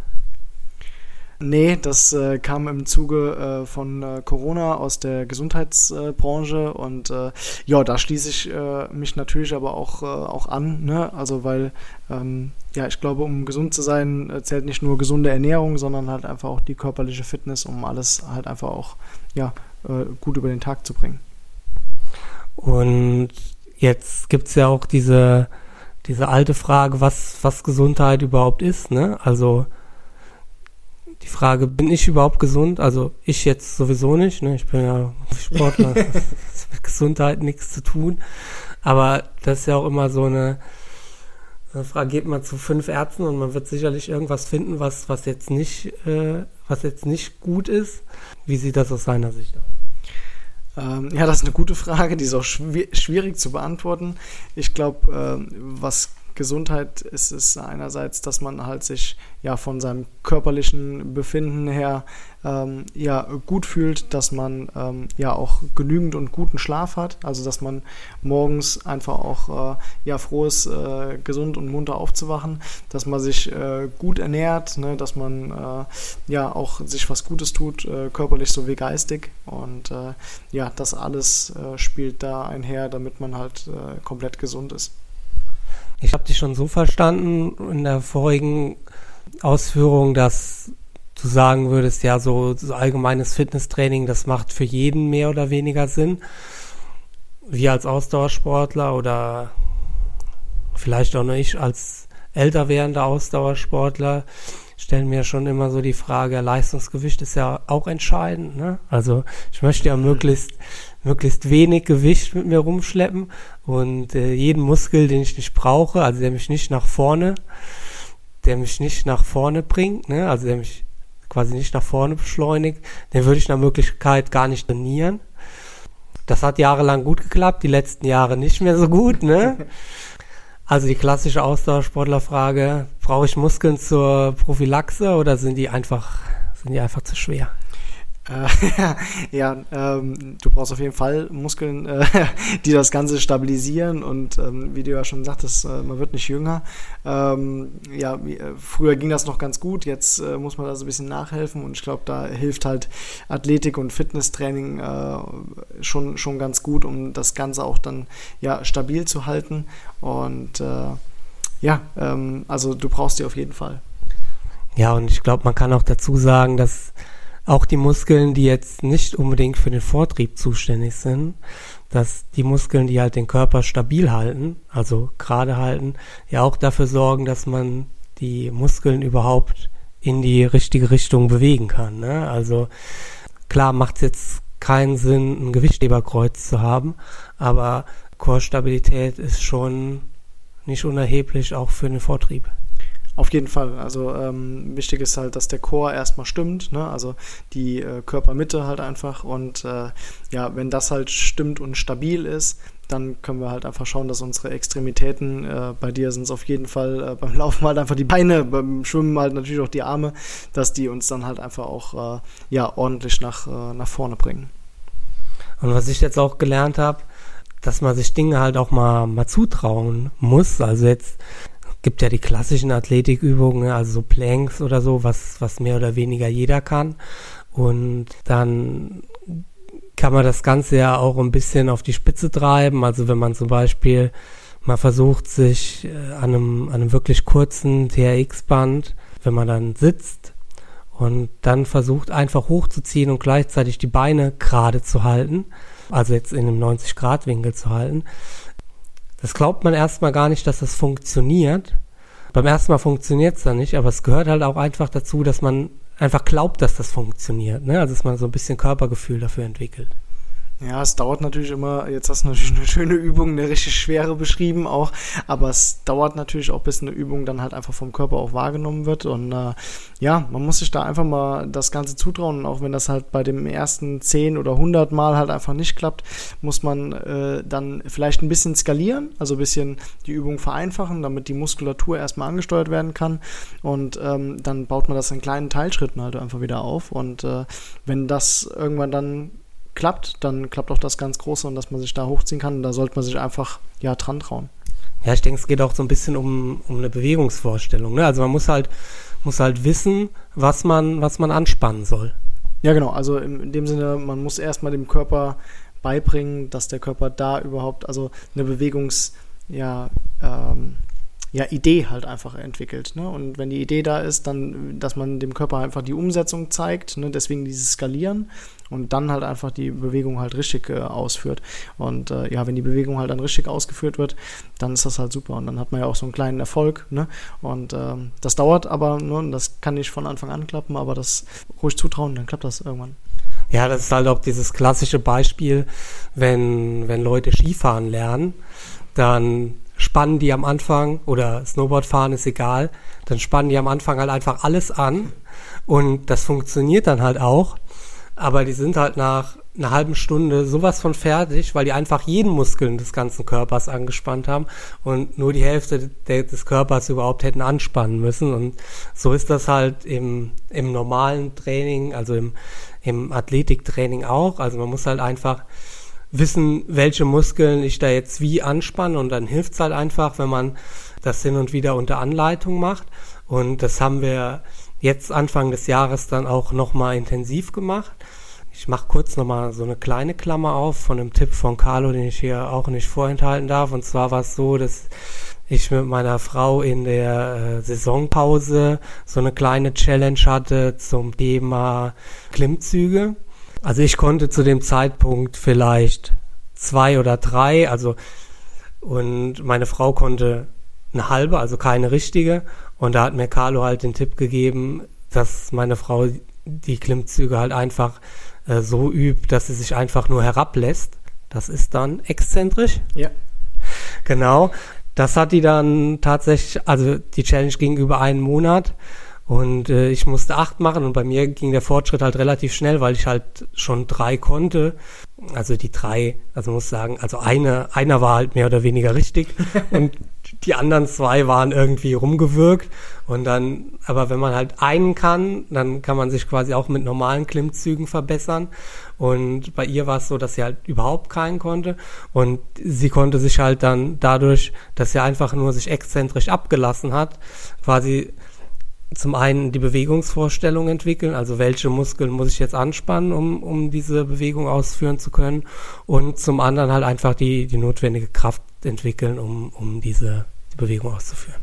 Nee, das äh, kam im Zuge äh, von äh, Corona aus der Gesundheitsbranche und äh, ja, da schließe ich äh, mich natürlich aber auch, äh, auch an, ne? also weil ähm, ja, ich glaube, um gesund zu sein, zählt nicht nur gesunde Ernährung, sondern halt einfach auch die körperliche Fitness, um alles halt einfach auch ja, gut über den Tag zu bringen. Und jetzt gibt es ja auch diese diese alte Frage, was, was Gesundheit überhaupt ist, ne? Also die Frage, bin ich überhaupt gesund? Also ich jetzt sowieso nicht, ne? Ich bin ja Sportler, das hat mit Gesundheit nichts zu tun. Aber das ist ja auch immer so eine, eine Frage, geht man zu fünf Ärzten und man wird sicherlich irgendwas finden, was, was jetzt nicht, äh, was jetzt nicht gut ist. Wie sieht das aus seiner Sicht aus? Ähm, ja, das ist eine gute Frage, die ist auch schwierig zu beantworten. Ich glaube, äh, was Gesundheit ist es einerseits, dass man halt sich ja von seinem körperlichen Befinden her ähm, ja gut fühlt, dass man ähm, ja auch genügend und guten Schlaf hat, also dass man morgens einfach auch äh, ja froh ist, äh, gesund und munter aufzuwachen, dass man sich äh, gut ernährt, ne, dass man äh, ja auch sich was Gutes tut, äh, körperlich sowie geistig und äh, ja, das alles spielt da einher, damit man halt komplett gesund ist. Ich habe dich schon so verstanden in der vorigen Ausführung, dass du sagen würdest, ja, so, so allgemeines Fitnesstraining, das macht für jeden mehr oder weniger Sinn. Wir als Ausdauersportler oder vielleicht auch nur ich als älter werdender Ausdauersportler stellen mir schon immer so die Frage, Leistungsgewicht ist ja auch entscheidend. Ne? Also ich möchte ja möglichst, möglichst wenig Gewicht mit mir rumschleppen und äh, jeden Muskel, den ich nicht brauche, also der mich nicht nach vorne, der mich nicht nach vorne bringt, ne? also der mich quasi nicht nach vorne beschleunigt, den würde ich nach Möglichkeit gar nicht trainieren. Das hat jahrelang gut geklappt, die letzten Jahre nicht mehr so gut, ne? Also die klassische Ausdauersportlerfrage, brauche ich Muskeln zur Prophylaxe oder sind die einfach, sind die einfach zu schwer? Äh, ja, ähm, du brauchst auf jeden Fall Muskeln, äh, die das Ganze stabilisieren und ähm, wie du ja schon sagtest, äh, man wird nicht jünger. Ähm, ja, wie, äh, früher ging das noch ganz gut, jetzt äh, muss man da so ein bisschen nachhelfen und ich glaube, da hilft halt Athletik und Fitnesstraining äh, schon, schon ganz gut, um das Ganze auch dann ja stabil zu halten und ja, ähm, also du brauchst die auf jeden Fall. Ja, und ich glaube, man kann auch dazu sagen, dass auch die Muskeln, die jetzt nicht unbedingt für den Vortrieb zuständig sind, dass die Muskeln, die halt den Körper stabil halten, also gerade halten, ja auch dafür sorgen, dass man die Muskeln überhaupt in die richtige Richtung bewegen kann. Ne? Also klar macht es jetzt keinen Sinn, ein Gewichtheberkreuz zu haben, aber Chorstabilität ist schon nicht unerheblich auch für den Vortrieb. Auf jeden Fall. Also ähm, wichtig ist halt, dass der Chor erstmal stimmt, ne? also die äh, Körpermitte halt einfach. Und äh, ja, wenn das halt stimmt und stabil ist, dann können wir halt einfach schauen, dass unsere Extremitäten, äh, bei dir sind es auf jeden Fall äh, beim Laufen halt einfach die Beine, beim Schwimmen halt natürlich auch die Arme, dass die uns dann halt einfach auch äh, ja, ordentlich nach, äh, nach vorne bringen. Und was ich jetzt auch gelernt habe, dass man sich Dinge halt auch mal, mal zutrauen muss. Also jetzt gibt ja die klassischen Athletikübungen, ne, also so Planks oder so, was, was mehr oder weniger jeder kann. Und dann kann man das Ganze ja auch ein bisschen auf die Spitze treiben. Also wenn man zum Beispiel mal versucht, sich äh, an einem, an einem wirklich kurzen TRX-Band, wenn man dann sitzt und dann versucht einfach hochzuziehen und gleichzeitig die Beine gerade zu halten, also jetzt in einem 90-Grad-Winkel zu halten, das glaubt man erstmal gar nicht, dass das funktioniert. Beim ersten Mal funktioniert es dann nicht, aber es gehört halt auch einfach dazu, dass man einfach glaubt, dass das funktioniert. Ne? Also dass man so ein bisschen Körpergefühl dafür entwickelt. Ja, es dauert natürlich immer, jetzt hast du natürlich eine schöne Übung, eine richtig schwere beschrieben auch, aber es dauert natürlich auch, bis eine Übung dann halt einfach vom Körper auch wahrgenommen wird und äh, ja, man muss sich da einfach mal das Ganze zutrauen und auch wenn das halt bei dem ersten 10 oder 100 Mal halt einfach nicht klappt, muss man äh, dann vielleicht ein bisschen skalieren, also ein bisschen die Übung vereinfachen, damit die Muskulatur erstmal angesteuert werden kann und ähm, dann baut man das in kleinen Teilschritten halt einfach wieder auf und äh, wenn das irgendwann dann klappt, dann klappt auch das ganz Große und dass man sich da hochziehen kann. Und da sollte man sich einfach ja dran trauen. Ja, ich denke, es geht auch so ein bisschen um, um eine Bewegungsvorstellung. Ne? Also man muss halt, muss halt wissen, was man, was man anspannen soll. Ja, genau. Also in, dem Sinne, man muss erstmal dem Körper beibringen, dass der Körper da überhaupt, also eine Bewegungs, ja, ähm, ja, Idee halt einfach entwickelt. Ne? Und wenn die Idee da ist, dann, dass man dem Körper einfach die Umsetzung zeigt, ne? deswegen dieses Skalieren und dann halt einfach die Bewegung halt richtig äh, ausführt. Und äh, ja, wenn die Bewegung halt dann richtig ausgeführt wird, dann ist das halt super. Und dann hat man ja auch so einen kleinen Erfolg. Ne? Und ähm, das dauert aber, ne? das kann nicht von Anfang an klappen, aber das ruhig zutrauen, dann klappt das irgendwann. Ja, das ist halt auch dieses klassische Beispiel, wenn, wenn Leute Skifahren lernen, dann spannen die am Anfang oder Snowboard fahren ist egal, dann spannen die am Anfang halt einfach alles an und das funktioniert dann halt auch, aber die sind halt nach einer halben Stunde sowas von fertig, weil die einfach jeden Muskeln des ganzen Körpers angespannt haben und nur die Hälfte de des Körpers überhaupt hätten anspannen müssen. Und so ist das halt im, im normalen Training, also im, im Athletiktraining auch. Also man muss halt einfach wissen, welche Muskeln ich da jetzt wie anspanne und dann hilft es halt einfach, wenn man das hin und wieder unter Anleitung macht. Und das haben wir jetzt Anfang des Jahres dann auch nochmal intensiv gemacht. Ich mache kurz nochmal so eine kleine Klammer auf von einem Tipp von Carlo, den ich hier auch nicht vorenthalten darf. Und zwar war es so, dass ich mit meiner Frau in der äh, Saisonpause so eine kleine Challenge hatte zum Thema Klimmzüge. Also ich konnte zu dem Zeitpunkt vielleicht zwei oder drei, also und meine Frau konnte eine halbe, also keine richtige. Und da hat mir Carlo halt den Tipp gegeben, dass meine Frau die Klimmzüge halt einfach äh, so übt, dass sie sich einfach nur herablässt. Das ist dann exzentrisch. Ja. Genau. Das hat die dann tatsächlich, also die Challenge ging über einen Monat und äh, ich musste acht machen und bei mir ging der Fortschritt halt relativ schnell, weil ich halt schon drei konnte. Also die drei, also muss sagen, also eine, einer war halt mehr oder weniger richtig und die anderen zwei waren irgendwie rumgewirkt. Und dann, aber wenn man halt einen kann, dann kann man sich quasi auch mit normalen Klimmzügen verbessern. Und bei ihr war es so, dass sie halt überhaupt keinen konnte. Und sie konnte sich halt dann dadurch, dass sie einfach nur sich exzentrisch abgelassen hat, quasi zum einen die Bewegungsvorstellung entwickeln, also welche Muskeln muss ich jetzt anspannen, um, um diese Bewegung ausführen zu können. Und zum anderen halt einfach die, die notwendige Kraft entwickeln, um, um diese die Bewegung auszuführen.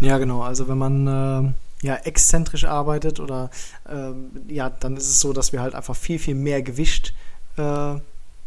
Ja, genau. Also wenn man äh, ja exzentrisch arbeitet oder äh, ja, dann ist es so, dass wir halt einfach viel, viel mehr Gewicht äh,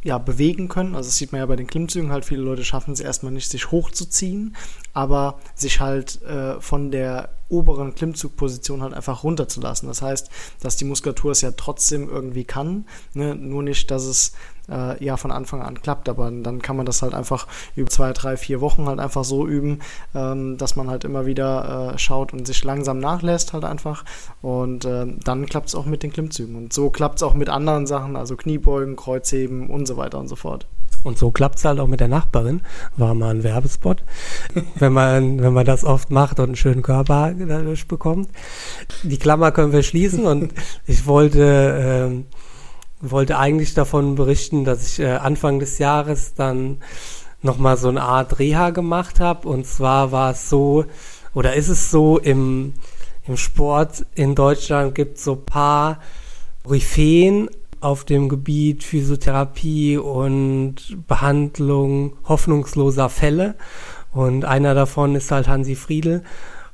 ja, bewegen können. Also das sieht man ja bei den Klimmzügen halt, viele Leute schaffen es erstmal nicht, sich hochzuziehen, aber sich halt äh, von der oberen Klimmzugposition halt einfach runterzulassen. Das heißt, dass die Muskulatur es ja trotzdem irgendwie kann, ne? nur nicht, dass es äh, ja von Anfang an klappt, aber dann kann man das halt einfach über zwei, drei, vier Wochen halt einfach so üben, ähm, dass man halt immer wieder äh, schaut und sich langsam nachlässt halt einfach und äh, dann klappt es auch mit den Klimmzügen und so klappt es auch mit anderen Sachen, also Kniebeugen, Kreuzheben und so weiter und so fort. Und so klappt es halt auch mit der Nachbarin. War mal ein Werbespot. wenn man, wenn man das oft macht und einen schönen Körper dadurch bekommt. Die Klammer können wir schließen und ich wollte, ähm, wollte eigentlich davon berichten, dass ich äh, Anfang des Jahres dann nochmal so eine Art Reha gemacht habe. Und zwar war es so, oder ist es so, im, im Sport in Deutschland gibt es so paar Koryphäen auf dem Gebiet Physiotherapie und Behandlung hoffnungsloser Fälle. Und einer davon ist halt Hansi Friedel.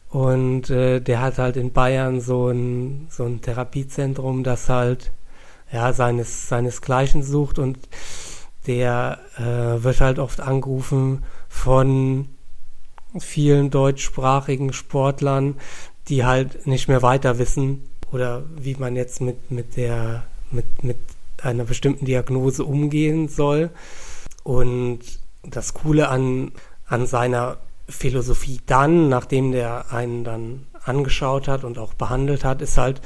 Und äh, der hat halt in Bayern so ein, so ein Therapiezentrum, das halt ja, seines, seinesgleichen sucht und der äh, wird halt oft angerufen von vielen deutschsprachigen Sportlern, die halt nicht mehr weiter wissen oder wie man jetzt mit, mit der mit, mit einer bestimmten Diagnose umgehen soll. Und das Coole an, an seiner Philosophie dann, nachdem der einen dann angeschaut hat und auch behandelt hat, ist halt,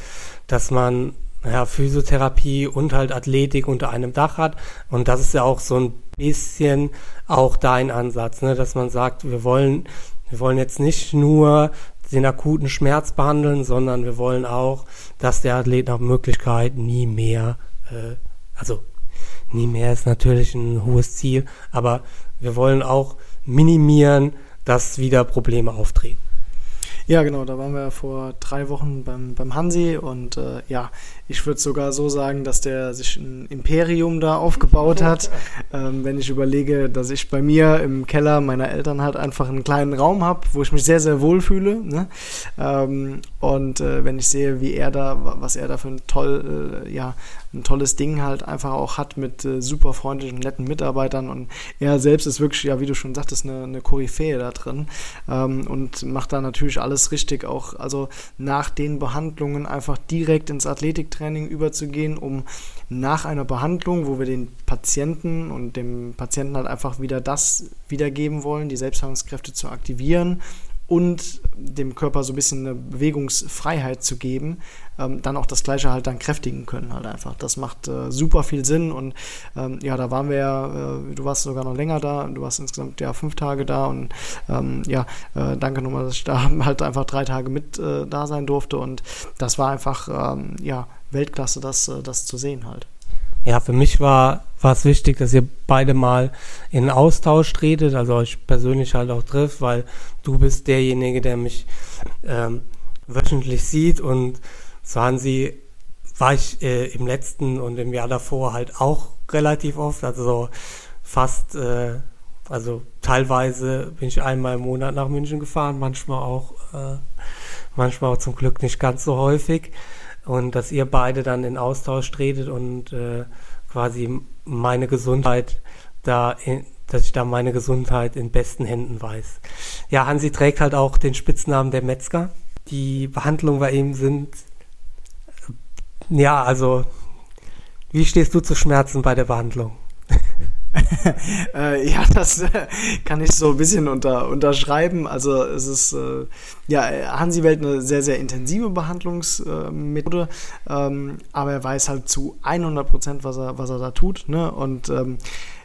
dass man ja, Physiotherapie und halt Athletik unter einem Dach hat. Und das ist ja auch so ein bisschen auch dein Ansatz, ne? dass man sagt, wir wollen, wir wollen jetzt nicht nur den akuten Schmerz behandeln, sondern wir wollen auch, dass der Athlet nach Möglichkeit nie mehr, äh, also nie mehr ist natürlich ein hohes Ziel, aber wir wollen auch minimieren, dass wieder Probleme auftreten. Ja, genau, da waren wir vor drei Wochen beim, beim Hansi und äh, ja, ich würde sogar so sagen, dass der sich ein Imperium da aufgebaut hat. Ähm, wenn ich überlege, dass ich bei mir im Keller meiner Eltern halt einfach einen kleinen Raum habe, wo ich mich sehr, sehr wohl fühle. Ne? Ähm, und äh, wenn ich sehe, wie er da, was er da für ein toll, äh, ja, ein tolles Ding halt einfach auch hat mit äh, super freundlichen, netten Mitarbeitern und er selbst ist wirklich, ja, wie du schon sagtest, eine, eine Koryphäe da drin ähm, und macht da natürlich alles richtig, auch also nach den Behandlungen einfach direkt ins Athletiktraining überzugehen, um nach einer Behandlung, wo wir den Patienten und dem Patienten halt einfach wieder das wiedergeben wollen, die Selbstheilungskräfte zu aktivieren und dem Körper so ein bisschen eine Bewegungsfreiheit zu geben, ähm, dann auch das Gleiche halt dann kräftigen können halt einfach. Das macht äh, super viel Sinn und ähm, ja, da waren wir ja, äh, du warst sogar noch länger da, du warst insgesamt ja fünf Tage da und ähm, ja, äh, danke nochmal, dass ich da halt einfach drei Tage mit äh, da sein durfte und das war einfach, ähm, ja, Weltklasse, das, äh, das zu sehen halt ja, für mich war, es wichtig, dass ihr beide mal in Austausch tretet, also euch persönlich halt auch trifft, weil du bist derjenige, der mich ähm, wöchentlich sieht und waren sie, war ich äh, im letzten und im Jahr davor halt auch relativ oft, also fast, äh, also teilweise bin ich einmal im Monat nach München gefahren, manchmal auch, äh, manchmal auch zum Glück nicht ganz so häufig und dass ihr beide dann in Austausch tretet und äh, quasi meine Gesundheit da, in, dass ich da meine Gesundheit in besten Händen weiß. Ja, Hansi trägt halt auch den Spitznamen der Metzger. Die Behandlungen bei ihm sind, ja, also, wie stehst du zu Schmerzen bei der Behandlung? äh, ja, das äh, kann ich so ein bisschen unter, unterschreiben. Also es ist äh, ja Hansi wählt eine sehr, sehr intensive Behandlungsmethode, ähm, aber er weiß halt zu 100 Prozent, was er, was er da tut. Ne? Und ähm,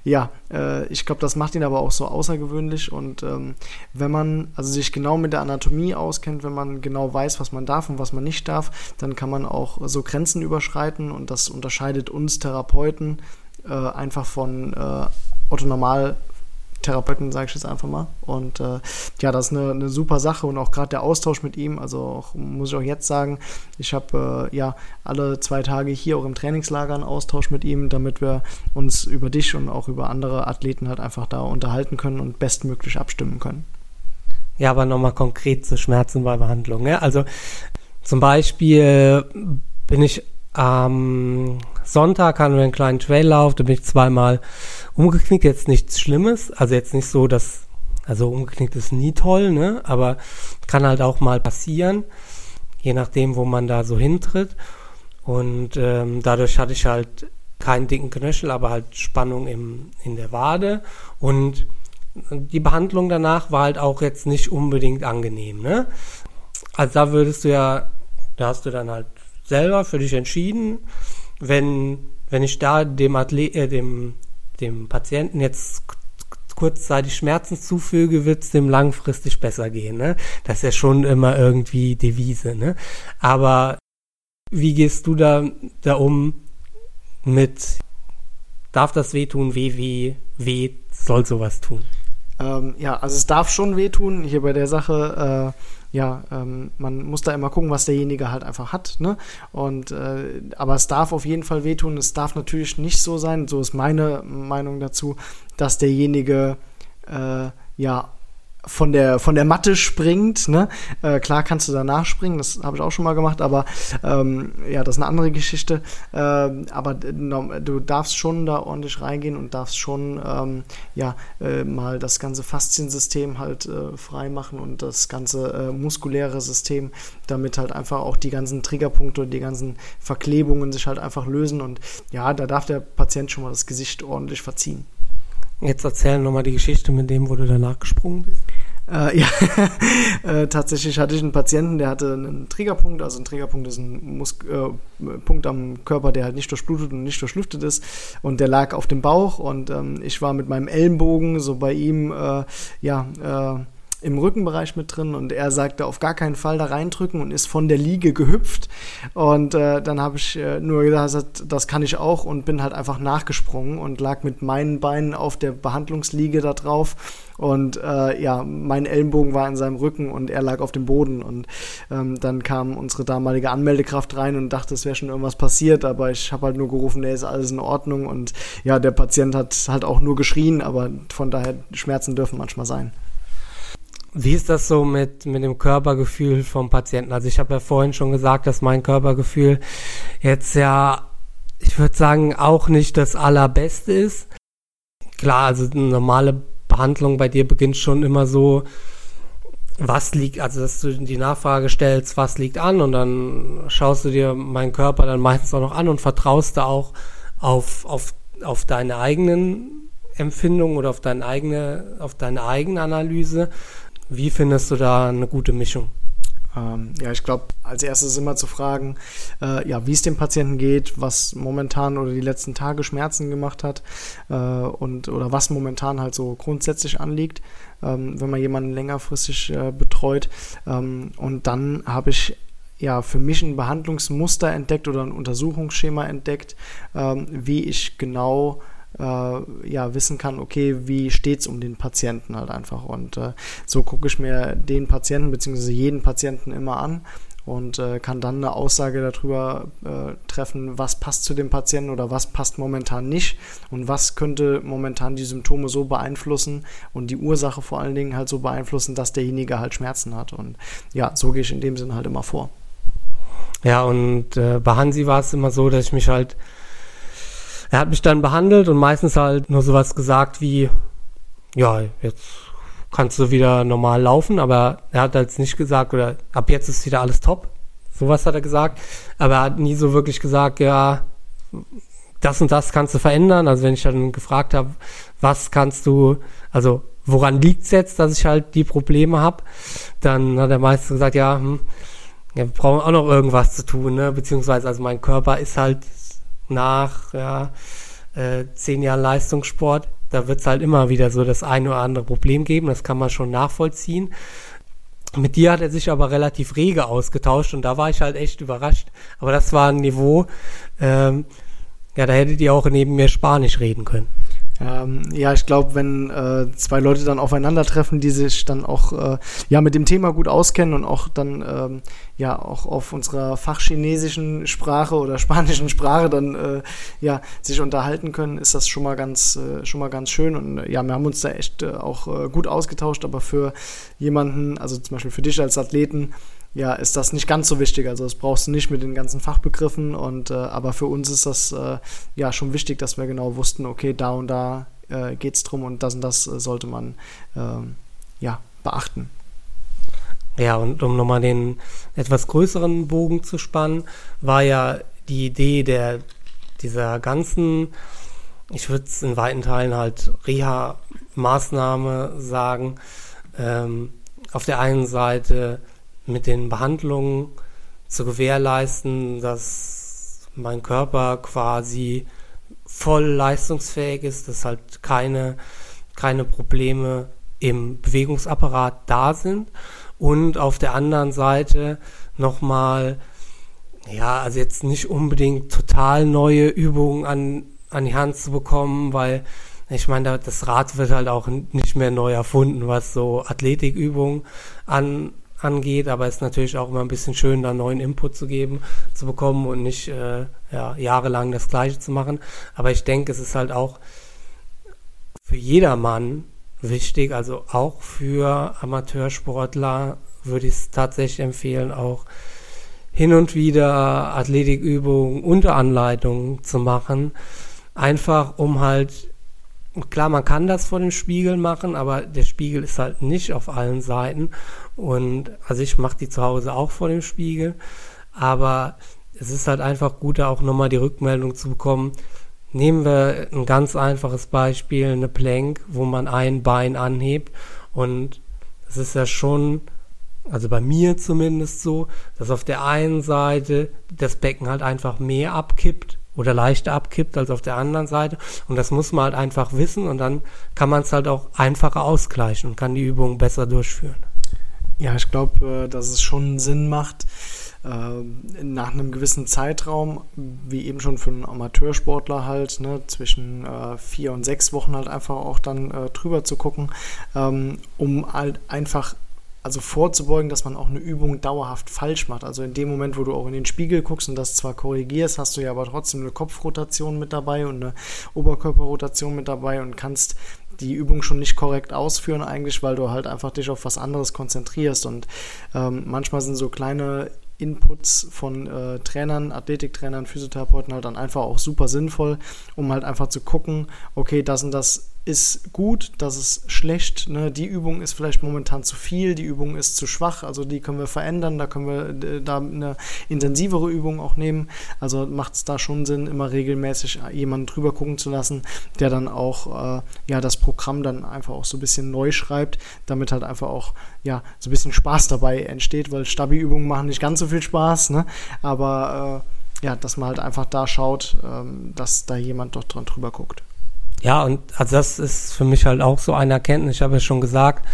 ja, äh, ich glaube, das macht ihn aber auch so außergewöhnlich. Und ähm, wenn man also sich genau mit der Anatomie auskennt, wenn man genau weiß, was man darf und was man nicht darf, dann kann man auch so Grenzen überschreiten und das unterscheidet uns Therapeuten äh, einfach von äh, Otto Normal Therapeuten, sage ich jetzt einfach mal. Und äh, ja, das ist eine, eine super Sache und auch gerade der Austausch mit ihm, also auch, muss ich auch jetzt sagen, ich habe äh, ja alle zwei Tage hier auch im Trainingslager einen Austausch mit ihm, damit wir uns über dich und auch über andere Athleten halt einfach da unterhalten können und bestmöglich abstimmen können. Ja, aber nochmal konkret zu Schmerzen bei Behandlung. Ne? Also zum Beispiel bin ich am Sonntag hatten wir einen kleinen Traillauf, da bin ich zweimal umgeknickt, jetzt nichts Schlimmes, also jetzt nicht so, dass, also umgeknickt ist nie toll, ne, aber kann halt auch mal passieren, je nachdem, wo man da so hintritt. Und ähm, dadurch hatte ich halt keinen dicken Knöchel, aber halt Spannung im, in der Wade. Und die Behandlung danach war halt auch jetzt nicht unbedingt angenehm, ne? Also da würdest du ja, da hast du dann halt selber für dich entschieden, wenn, wenn ich da dem, Athlet, äh, dem, dem Patienten jetzt kurzzeitig Schmerzen zufüge, wird es dem langfristig besser gehen. Ne? Das ist ja schon immer irgendwie Devise. Ne? Aber wie gehst du da, da um mit, darf das wehtun, weh, weh, weh, soll sowas tun? Ähm, ja, also es darf schon wehtun. Hier bei der Sache äh, ja, ähm, man muss da immer gucken, was derjenige halt einfach hat. Ne? Und äh, aber es darf auf jeden Fall wehtun. Es darf natürlich nicht so sein, so ist meine Meinung dazu, dass derjenige äh, ja von der, von der Matte springt. Ne? Äh, klar kannst du danach springen, das habe ich auch schon mal gemacht, aber ähm, ja, das ist eine andere Geschichte. Äh, aber du darfst schon da ordentlich reingehen und darfst schon ähm, ja, äh, mal das ganze Fasziensystem halt äh, frei machen und das ganze äh, muskuläre System, damit halt einfach auch die ganzen Triggerpunkte die ganzen Verklebungen sich halt einfach lösen. Und ja, da darf der Patient schon mal das Gesicht ordentlich verziehen. Jetzt erzähl nochmal die Geschichte mit dem, wo du danach gesprungen bist. Äh, ja, äh, tatsächlich hatte ich einen Patienten, der hatte einen Triggerpunkt. Also ein Triggerpunkt ist ein Mus äh, Punkt am Körper, der halt nicht durchblutet und nicht durchlüftet ist. Und der lag auf dem Bauch und ähm, ich war mit meinem Ellenbogen so bei ihm, äh, ja, äh, im Rückenbereich mit drin und er sagte auf gar keinen Fall da reindrücken und ist von der Liege gehüpft. Und äh, dann habe ich äh, nur gesagt, das kann ich auch und bin halt einfach nachgesprungen und lag mit meinen Beinen auf der Behandlungsliege da drauf. Und äh, ja, mein Ellenbogen war in seinem Rücken und er lag auf dem Boden. Und ähm, dann kam unsere damalige Anmeldekraft rein und dachte, es wäre schon irgendwas passiert, aber ich habe halt nur gerufen, nee, ist alles in Ordnung. Und ja, der Patient hat halt auch nur geschrien, aber von daher Schmerzen dürfen manchmal sein. Wie ist das so mit, mit dem Körpergefühl vom Patienten? Also ich habe ja vorhin schon gesagt, dass mein Körpergefühl jetzt ja, ich würde sagen, auch nicht das allerbeste ist. Klar, also eine normale Behandlung bei dir beginnt schon immer so, was liegt, also dass du die Nachfrage stellst, was liegt an und dann schaust du dir meinen Körper dann meistens auch noch an und vertraust da auch auf, auf, auf deine eigenen Empfindungen oder auf deine eigene, auf deine eigene Analyse wie findest du da eine gute Mischung? Ähm, ja, ich glaube, als erstes immer zu fragen, äh, ja, wie es dem Patienten geht, was momentan oder die letzten Tage Schmerzen gemacht hat äh, und oder was momentan halt so grundsätzlich anliegt, ähm, wenn man jemanden längerfristig äh, betreut. Ähm, und dann habe ich ja für mich ein Behandlungsmuster entdeckt oder ein Untersuchungsschema entdeckt, ähm, wie ich genau äh, ja, wissen kann, okay, wie steht es um den Patienten halt einfach. Und äh, so gucke ich mir den Patienten bzw. jeden Patienten immer an und äh, kann dann eine Aussage darüber äh, treffen, was passt zu dem Patienten oder was passt momentan nicht und was könnte momentan die Symptome so beeinflussen und die Ursache vor allen Dingen halt so beeinflussen, dass derjenige halt Schmerzen hat. Und ja, so gehe ich in dem Sinne halt immer vor. Ja, und äh, bei Hansi war es immer so, dass ich mich halt er hat mich dann behandelt und meistens halt nur sowas gesagt wie, ja, jetzt kannst du wieder normal laufen, aber er hat halt nicht gesagt, oder ab jetzt ist wieder alles top. Sowas hat er gesagt. Aber er hat nie so wirklich gesagt, ja, das und das kannst du verändern. Also wenn ich dann gefragt habe, was kannst du, also woran liegt es jetzt, dass ich halt die Probleme habe, dann hat er meistens gesagt, ja, hm, ja, wir brauchen auch noch irgendwas zu tun, ne? Beziehungsweise, also mein Körper ist halt nach ja, äh, zehn Jahren Leistungssport, da wird es halt immer wieder so das eine oder andere Problem geben, das kann man schon nachvollziehen. Mit dir hat er sich aber relativ rege ausgetauscht und da war ich halt echt überrascht. Aber das war ein Niveau, ähm, ja, da hättet ihr auch neben mir Spanisch reden können. Ähm, ja, ich glaube, wenn äh, zwei Leute dann aufeinandertreffen, die sich dann auch äh, ja mit dem Thema gut auskennen und auch dann ähm, ja auch auf unserer fachchinesischen Sprache oder spanischen Sprache dann äh, ja sich unterhalten können, ist das schon mal ganz äh, schon mal ganz schön. Und äh, ja, wir haben uns da echt äh, auch gut ausgetauscht, aber für jemanden, also zum Beispiel für dich als Athleten, ja, ist das nicht ganz so wichtig. Also das brauchst du nicht mit den ganzen Fachbegriffen und äh, aber für uns ist das äh, ja schon wichtig, dass wir genau wussten, okay, da und da äh, geht es drum und das und das sollte man ähm, ja beachten. Ja, und um nochmal den etwas größeren Bogen zu spannen, war ja die Idee der dieser ganzen, ich würde es in weiten Teilen halt Reha-Maßnahme sagen, ähm, auf der einen Seite mit den Behandlungen zu gewährleisten, dass mein Körper quasi voll leistungsfähig ist, dass halt keine, keine Probleme im Bewegungsapparat da sind. Und auf der anderen Seite nochmal, ja, also jetzt nicht unbedingt total neue Übungen an, an die Hand zu bekommen, weil ich meine, das Rad wird halt auch nicht mehr neu erfunden, was so Athletikübungen an, angeht, aber es ist natürlich auch immer ein bisschen schön, da neuen Input zu geben, zu bekommen und nicht äh, ja, jahrelang das Gleiche zu machen. Aber ich denke, es ist halt auch für jedermann wichtig, also auch für Amateursportler würde ich es tatsächlich empfehlen, auch hin und wieder Athletikübungen unter Anleitung zu machen, einfach um halt klar, man kann das vor dem Spiegel machen, aber der Spiegel ist halt nicht auf allen Seiten. Und also ich mache die zu Hause auch vor dem Spiegel. Aber es ist halt einfach gut, da auch nochmal die Rückmeldung zu bekommen. Nehmen wir ein ganz einfaches Beispiel, eine Plank, wo man ein Bein anhebt. Und es ist ja schon, also bei mir zumindest so, dass auf der einen Seite das Becken halt einfach mehr abkippt oder leichter abkippt als auf der anderen Seite. Und das muss man halt einfach wissen und dann kann man es halt auch einfacher ausgleichen und kann die Übung besser durchführen. Ja, ich glaube, äh, dass es schon Sinn macht, äh, nach einem gewissen Zeitraum, wie eben schon für einen Amateursportler halt, ne, zwischen äh, vier und sechs Wochen halt einfach auch dann drüber zu gucken, ähm, um halt einfach also vorzubeugen, dass man auch eine Übung dauerhaft falsch macht. Also in dem Moment, wo du auch in den Spiegel guckst und das zwar korrigierst, hast du ja aber trotzdem eine Kopfrotation mit dabei und eine Oberkörperrotation mit dabei und kannst die Übung schon nicht korrekt ausführen eigentlich, weil du halt einfach dich auf was anderes konzentrierst. Und ähm, manchmal sind so kleine Inputs von äh, Trainern, Athletiktrainern, Physiotherapeuten halt dann einfach auch super sinnvoll, um halt einfach zu gucken, okay, das und das ist gut, das ist schlecht. Ne? Die Übung ist vielleicht momentan zu viel, die Übung ist zu schwach, also die können wir verändern, da können wir äh, da eine intensivere Übung auch nehmen. Also macht es da schon Sinn, immer regelmäßig jemanden drüber gucken zu lassen, der dann auch äh, ja das Programm dann einfach auch so ein bisschen neu schreibt, damit halt einfach auch ja so ein bisschen Spaß dabei entsteht, weil Stabi-Übungen machen nicht ganz so viel Spaß, ne? aber äh, ja, dass man halt einfach da schaut, ähm, dass da jemand doch dran drüber guckt. Ja, und also das ist für mich halt auch so eine Erkenntnis. Ich habe ja schon gesagt,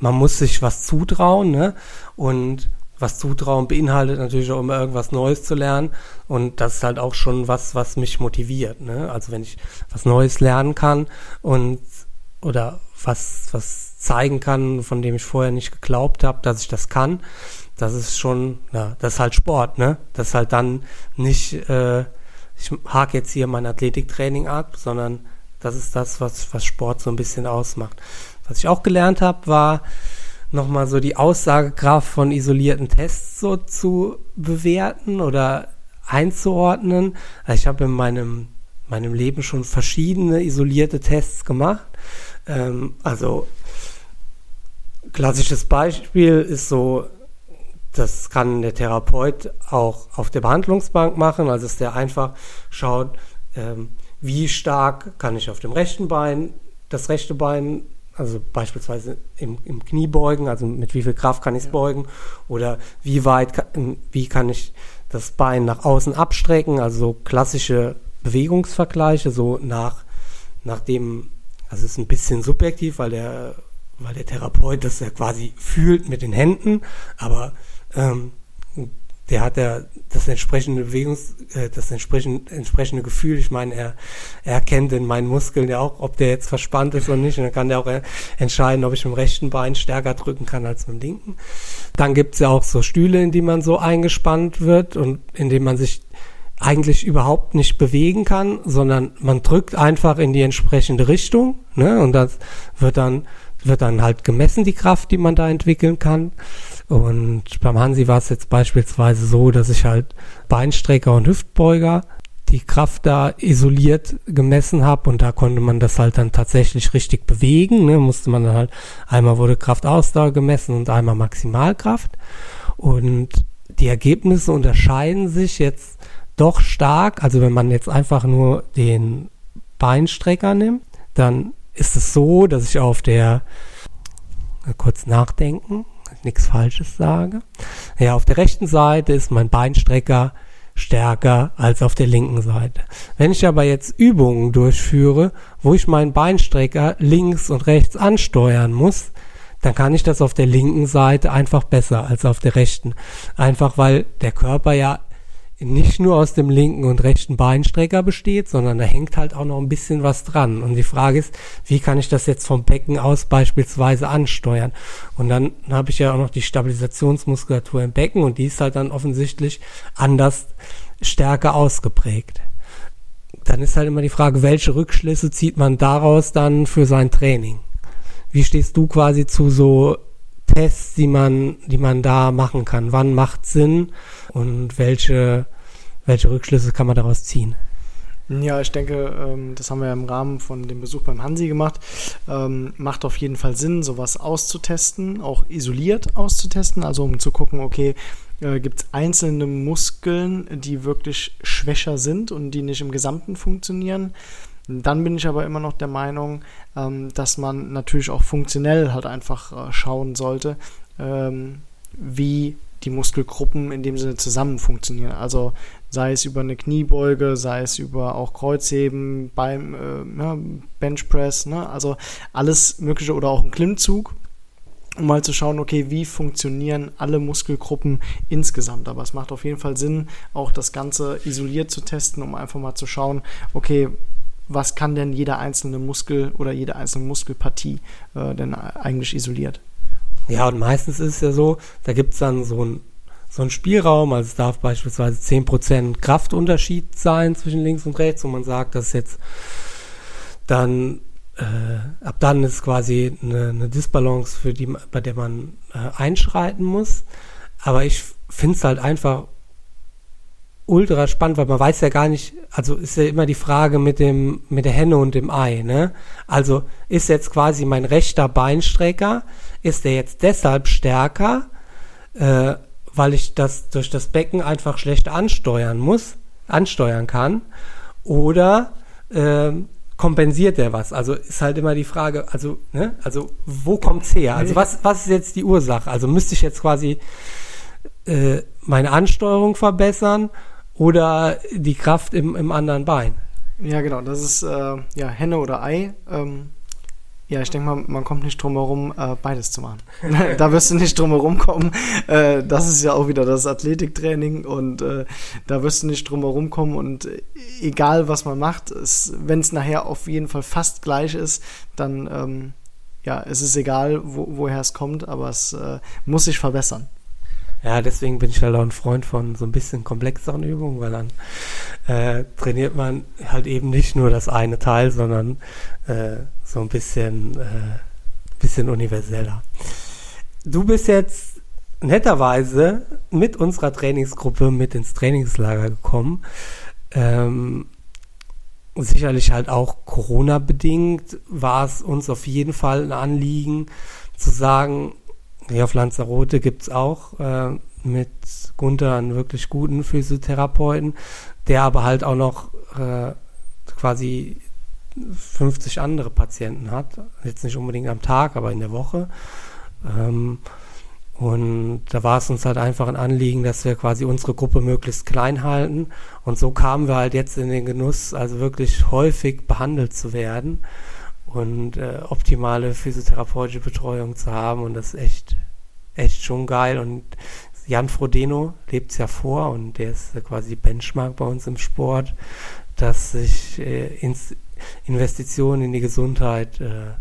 man muss sich was zutrauen, ne? Und was zutrauen beinhaltet natürlich auch immer irgendwas Neues zu lernen. Und das ist halt auch schon was, was mich motiviert, ne? Also wenn ich was Neues lernen kann und oder was, was zeigen kann, von dem ich vorher nicht geglaubt habe, dass ich das kann, das ist schon, ja, das ist halt Sport, ne? Das ist halt dann nicht, äh, ich hake jetzt hier mein Athletiktraining ab, sondern das ist das, was, was Sport so ein bisschen ausmacht. Was ich auch gelernt habe, war nochmal so die Aussagekraft von isolierten Tests so zu bewerten oder einzuordnen. Also ich habe in meinem, meinem Leben schon verschiedene isolierte Tests gemacht. Ähm, also klassisches Beispiel ist so, das kann der Therapeut auch auf der Behandlungsbank machen, also dass der einfach schaut, ähm, wie stark kann ich auf dem rechten Bein das rechte Bein, also beispielsweise im, im Knie beugen, also mit wie viel Kraft kann ich es ja. beugen oder wie weit, wie kann ich das Bein nach außen abstrecken, also so klassische Bewegungsvergleiche, so nach, nach dem, also es ist ein bisschen subjektiv, weil der, weil der Therapeut das ja quasi fühlt mit den Händen, aber ähm, der hat ja das entsprechende Bewegungs, äh, das entsprechende, entsprechende Gefühl. Ich meine, er, er kennt in meinen Muskeln ja auch, ob der jetzt verspannt ist oder nicht. Und dann kann der auch entscheiden, ob ich mit dem rechten Bein stärker drücken kann als mit dem linken. Dann gibt's ja auch so Stühle, in die man so eingespannt wird und in denen man sich eigentlich überhaupt nicht bewegen kann, sondern man drückt einfach in die entsprechende Richtung. Ne? Und das wird dann, wird dann halt gemessen, die Kraft, die man da entwickeln kann. Und beim Hansi war es jetzt beispielsweise so, dass ich halt Beinstrecker und Hüftbeuger die Kraft da isoliert gemessen habe und da konnte man das halt dann tatsächlich richtig bewegen. Ne? Musste man dann halt, einmal wurde Kraftausdauer gemessen und einmal Maximalkraft. Und die Ergebnisse unterscheiden sich jetzt doch stark. Also wenn man jetzt einfach nur den Beinstrecker nimmt, dann ist es so, dass ich auf der kurz nachdenken, nichts Falsches sage. Ja, auf der rechten Seite ist mein Beinstrecker stärker als auf der linken Seite. Wenn ich aber jetzt Übungen durchführe, wo ich meinen Beinstrecker links und rechts ansteuern muss, dann kann ich das auf der linken Seite einfach besser als auf der rechten. Einfach weil der Körper ja nicht nur aus dem linken und rechten Beinstrecker besteht, sondern da hängt halt auch noch ein bisschen was dran. Und die Frage ist, wie kann ich das jetzt vom Becken aus beispielsweise ansteuern? Und dann habe ich ja auch noch die Stabilisationsmuskulatur im Becken und die ist halt dann offensichtlich anders stärker ausgeprägt. Dann ist halt immer die Frage, welche Rückschlüsse zieht man daraus dann für sein Training? Wie stehst du quasi zu so Tests, die man, die man da machen kann? Wann macht Sinn und welche, welche Rückschlüsse kann man daraus ziehen? Ja, ich denke, ähm, das haben wir im Rahmen von dem Besuch beim Hansi gemacht. Ähm, macht auf jeden Fall Sinn, sowas auszutesten, auch isoliert auszutesten, also um zu gucken, okay, äh, gibt es einzelne Muskeln, die wirklich schwächer sind und die nicht im Gesamten funktionieren. Dann bin ich aber immer noch der Meinung, ähm, dass man natürlich auch funktionell halt einfach äh, schauen sollte, ähm, wie die Muskelgruppen in dem Sinne zusammen funktionieren. Also sei es über eine Kniebeuge, sei es über auch Kreuzheben, beim äh, ja, Benchpress, ne? also alles Mögliche oder auch ein Klimmzug, um mal zu schauen, okay, wie funktionieren alle Muskelgruppen insgesamt. Aber es macht auf jeden Fall Sinn, auch das Ganze isoliert zu testen, um einfach mal zu schauen, okay, was kann denn jeder einzelne Muskel oder jede einzelne Muskelpartie äh, denn eigentlich isoliert. Ja, und meistens ist es ja so, da gibt es dann so ein so ein Spielraum, also es darf beispielsweise 10% Kraftunterschied sein zwischen links und rechts und man sagt, dass jetzt dann äh, ab dann ist quasi eine, eine Disbalance, für die, bei der man äh, einschreiten muss. Aber ich finde es halt einfach ultra spannend, weil man weiß ja gar nicht, also ist ja immer die Frage mit dem, mit der Henne und dem Ei, ne? Also ist jetzt quasi mein rechter Beinstrecker, ist der jetzt deshalb stärker, äh, weil ich das durch das Becken einfach schlecht ansteuern muss, ansteuern kann, oder äh, kompensiert der was? Also ist halt immer die Frage, also, ne, also wo kommt's her? Also was, was ist jetzt die Ursache? Also müsste ich jetzt quasi äh, meine Ansteuerung verbessern oder die Kraft im, im anderen Bein? Ja, genau, das ist äh, ja Henne oder Ei. Ähm, ja, ich denke mal, man kommt nicht drum herum, äh, beides zu machen. da wirst du nicht drum herum kommen. Äh, das ist ja auch wieder das Athletiktraining und äh, da wirst du nicht drum herum kommen und egal was man macht, wenn es nachher auf jeden Fall fast gleich ist, dann ähm, ja, es ist egal, wo, woher es kommt, aber es äh, muss sich verbessern. Ja, deswegen bin ich halt auch ein Freund von so ein bisschen komplexeren Übungen, weil dann äh, trainiert man halt eben nicht nur das eine Teil, sondern äh, so ein bisschen, äh, bisschen universeller. Du bist jetzt netterweise mit unserer Trainingsgruppe mit ins Trainingslager gekommen. Ähm, sicherlich halt auch Corona-bedingt war es uns auf jeden Fall ein Anliegen zu sagen, hier auf Lanzarote gibt es auch äh, mit Gunther einen wirklich guten Physiotherapeuten, der aber halt auch noch äh, quasi 50 andere Patienten hat. Jetzt nicht unbedingt am Tag, aber in der Woche. Ähm, und da war es uns halt einfach ein Anliegen, dass wir quasi unsere Gruppe möglichst klein halten. Und so kamen wir halt jetzt in den Genuss, also wirklich häufig behandelt zu werden und äh, optimale physiotherapeutische Betreuung zu haben. Und das ist echt, echt schon geil. Und Jan Frodeno lebt es ja vor und der ist quasi Benchmark bei uns im Sport, dass sich äh, Investitionen in die Gesundheit äh,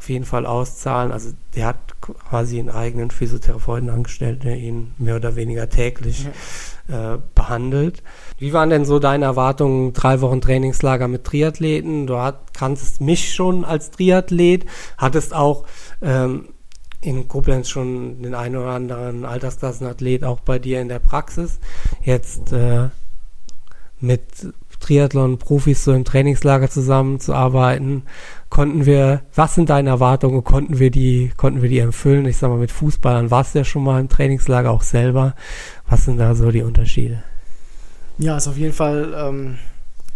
auf jeden Fall auszahlen. Also der hat quasi einen eigenen Physiotherapeuten angestellt, der ihn mehr oder weniger täglich mhm. äh, behandelt. Wie waren denn so deine Erwartungen, drei Wochen Trainingslager mit Triathleten? Du hat, kanntest mich schon als Triathlet, hattest auch ähm, in Koblenz schon den einen oder anderen Altersklassenathlet auch bei dir in der Praxis. Jetzt äh, mit Triathlon-Profis so im Trainingslager zusammenzuarbeiten, konnten wir, was sind deine Erwartungen, konnten wir die, konnten wir die erfüllen? Ich sag mal, mit Fußballern warst du ja schon mal im Trainingslager auch selber. Was sind da so die Unterschiede? Ja, ist auf jeden Fall ähm,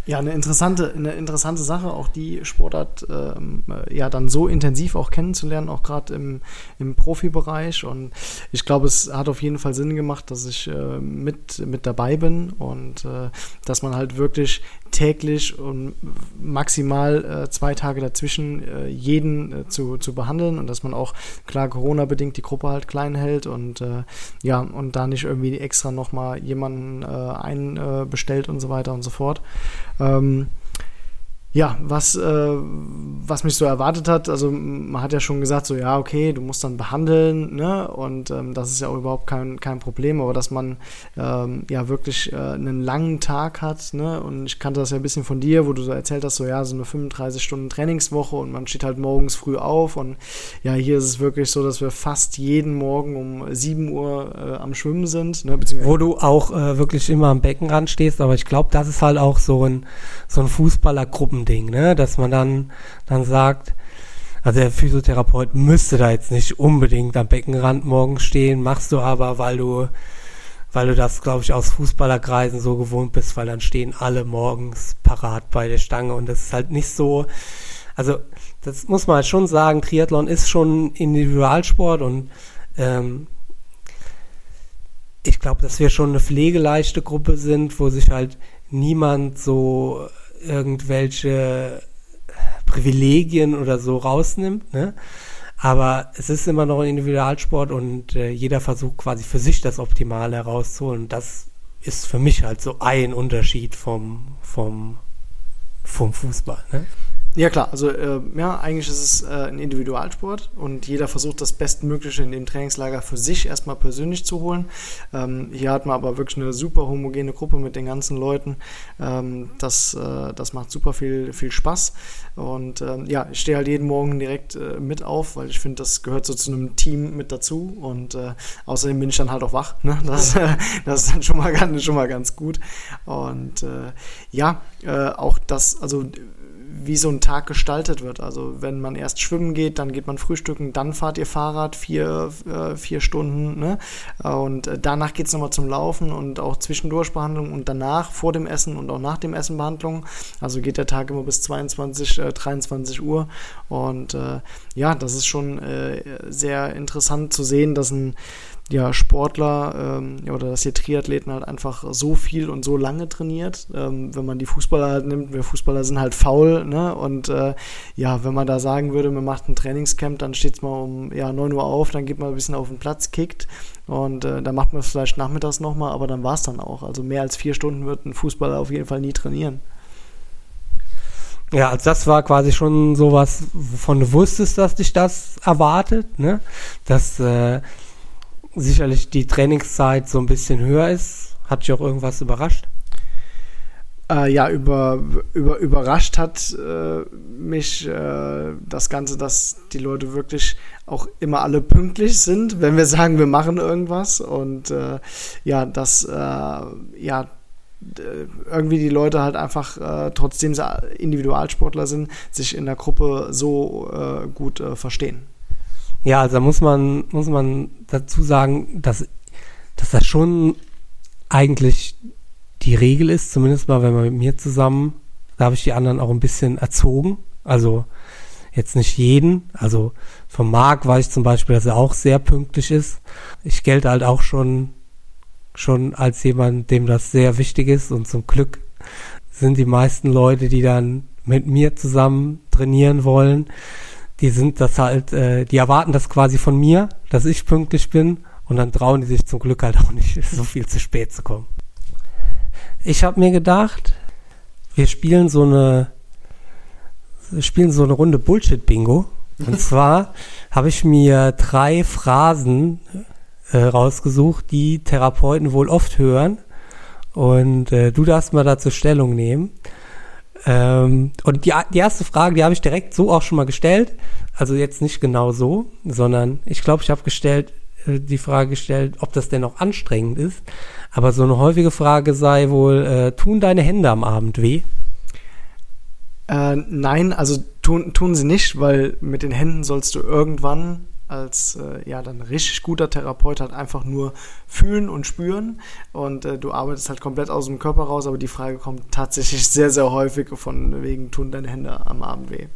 ja, eine interessante, eine interessante Sache, auch die Sportart ähm, äh, ja dann so intensiv auch kennenzulernen, auch gerade im, im Profibereich. Und ich glaube, es hat auf jeden Fall Sinn gemacht, dass ich äh, mit, mit dabei bin und äh, dass man halt wirklich täglich und maximal äh, zwei Tage dazwischen äh, jeden äh, zu, zu behandeln und dass man auch klar Corona-bedingt die Gruppe halt klein hält und äh, ja, und da nicht irgendwie extra nochmal jemanden äh, einbestellt und so weiter und so fort. Ähm, ja, was, äh, was mich so erwartet hat, also man hat ja schon gesagt, so ja, okay, du musst dann behandeln, ne? Und ähm, das ist ja auch überhaupt kein, kein Problem, aber dass man ähm, ja wirklich äh, einen langen Tag hat, ne? Und ich kannte das ja ein bisschen von dir, wo du so erzählt hast, so ja, so eine 35 Stunden Trainingswoche und man steht halt morgens früh auf und ja, hier ist es wirklich so, dass wir fast jeden Morgen um 7 Uhr äh, am Schwimmen sind, ne? Wo du auch äh, wirklich immer am Beckenrand stehst, aber ich glaube, das ist halt auch so ein, so ein Fußballergruppen Ding, ne? Dass man dann, dann sagt, also der Physiotherapeut müsste da jetzt nicht unbedingt am Beckenrand morgens stehen, machst du aber, weil du, weil du das, glaube ich, aus Fußballerkreisen so gewohnt bist, weil dann stehen alle morgens parat bei der Stange und das ist halt nicht so, also das muss man halt schon sagen, Triathlon ist schon Individualsport und ähm, ich glaube, dass wir schon eine pflegeleichte Gruppe sind, wo sich halt niemand so irgendwelche Privilegien oder so rausnimmt, ne? Aber es ist immer noch ein Individualsport und äh, jeder versucht quasi für sich das Optimale herauszuholen. Das ist für mich halt so ein Unterschied vom, vom, vom Fußball. Ne? Ja klar, also äh, ja, eigentlich ist es äh, ein Individualsport und jeder versucht das Bestmögliche in dem Trainingslager für sich erstmal persönlich zu holen. Ähm, hier hat man aber wirklich eine super homogene Gruppe mit den ganzen Leuten. Ähm, das, äh, das macht super viel, viel Spaß. Und ähm, ja, ich stehe halt jeden Morgen direkt äh, mit auf, weil ich finde, das gehört so zu einem Team mit dazu. Und äh, außerdem bin ich dann halt auch wach. Ne? Das, das ist dann schon mal ganz, schon mal ganz gut. Und äh, ja, auch das, also wie so ein Tag gestaltet wird. Also wenn man erst schwimmen geht, dann geht man frühstücken, dann fahrt ihr Fahrrad vier, äh, vier Stunden ne? und äh, danach geht es nochmal zum Laufen und auch zwischendurch Behandlung und danach vor dem Essen und auch nach dem Essen Behandlung. Also geht der Tag immer bis 22, äh, 23 Uhr und äh, ja, das ist schon äh, sehr interessant zu sehen, dass ein ja, Sportler ähm, oder dass hier Triathleten halt einfach so viel und so lange trainiert. Ähm, wenn man die Fußballer halt nimmt, wir Fußballer sind halt faul, ne? Und äh, ja, wenn man da sagen würde, man macht ein Trainingscamp, dann steht es mal um ja, 9 Uhr auf, dann geht man ein bisschen auf den Platz, kickt und äh, dann macht man es vielleicht nachmittags nochmal, aber dann war es dann auch. Also mehr als vier Stunden wird ein Fußballer auf jeden Fall nie trainieren. Ja, also das war quasi schon sowas, wovon du wusstest, dass dich das erwartet, ne? Dass äh, sicherlich die Trainingszeit so ein bisschen höher ist. Hat dich auch irgendwas überrascht? Äh, ja, über, über, überrascht hat äh, mich äh, das Ganze, dass die Leute wirklich auch immer alle pünktlich sind, wenn wir sagen, wir machen irgendwas. Und äh, ja, dass äh, ja, irgendwie die Leute halt einfach, äh, trotzdem sie Individualsportler sind, sich in der Gruppe so gut verstehen. Ja, also muss man, muss man dazu sagen, dass, dass das schon eigentlich die Regel ist, zumindest mal, wenn man mit mir zusammen, da habe ich die anderen auch ein bisschen erzogen. Also jetzt nicht jeden. Also vom Marc weiß ich zum Beispiel, dass er auch sehr pünktlich ist. Ich gelte halt auch schon, schon als jemand, dem das sehr wichtig ist und zum Glück sind die meisten Leute, die dann mit mir zusammen trainieren wollen, die sind das halt, äh, die erwarten das quasi von mir, dass ich pünktlich bin und dann trauen die sich zum Glück halt auch nicht, so viel zu spät zu kommen. Ich habe mir gedacht, wir spielen so eine, wir spielen so eine Runde Bullshit-Bingo. Und zwar habe ich mir drei Phrasen äh, rausgesucht, die Therapeuten wohl oft hören. Und äh, du darfst mal dazu Stellung nehmen. Ähm, und die, die erste Frage, die habe ich direkt so auch schon mal gestellt. Also jetzt nicht genau so, sondern ich glaube, ich habe gestellt, äh, die Frage gestellt, ob das denn auch anstrengend ist. Aber so eine häufige Frage sei wohl, äh, tun deine Hände am Abend weh? Äh, nein, also tun, tun sie nicht, weil mit den Händen sollst du irgendwann als äh, ja dann richtig guter Therapeut halt einfach nur fühlen und spüren und äh, du arbeitest halt komplett aus dem Körper raus, aber die Frage kommt tatsächlich sehr, sehr häufig von wegen tun deine Hände am Abend weh.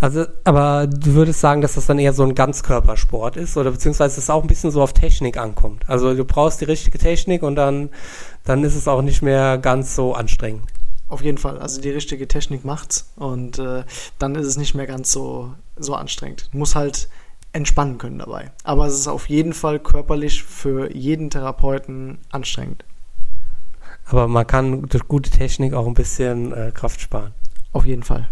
Also, aber du würdest sagen, dass das dann eher so ein Ganzkörpersport ist oder beziehungsweise es auch ein bisschen so auf Technik ankommt. Also du brauchst die richtige Technik und dann, dann ist es auch nicht mehr ganz so anstrengend. Auf jeden Fall. Also die richtige Technik macht's und äh, dann ist es nicht mehr ganz so, so anstrengend. Du musst halt entspannen können dabei. Aber es ist auf jeden Fall körperlich für jeden Therapeuten anstrengend. Aber man kann durch gute Technik auch ein bisschen äh, Kraft sparen. Auf jeden Fall.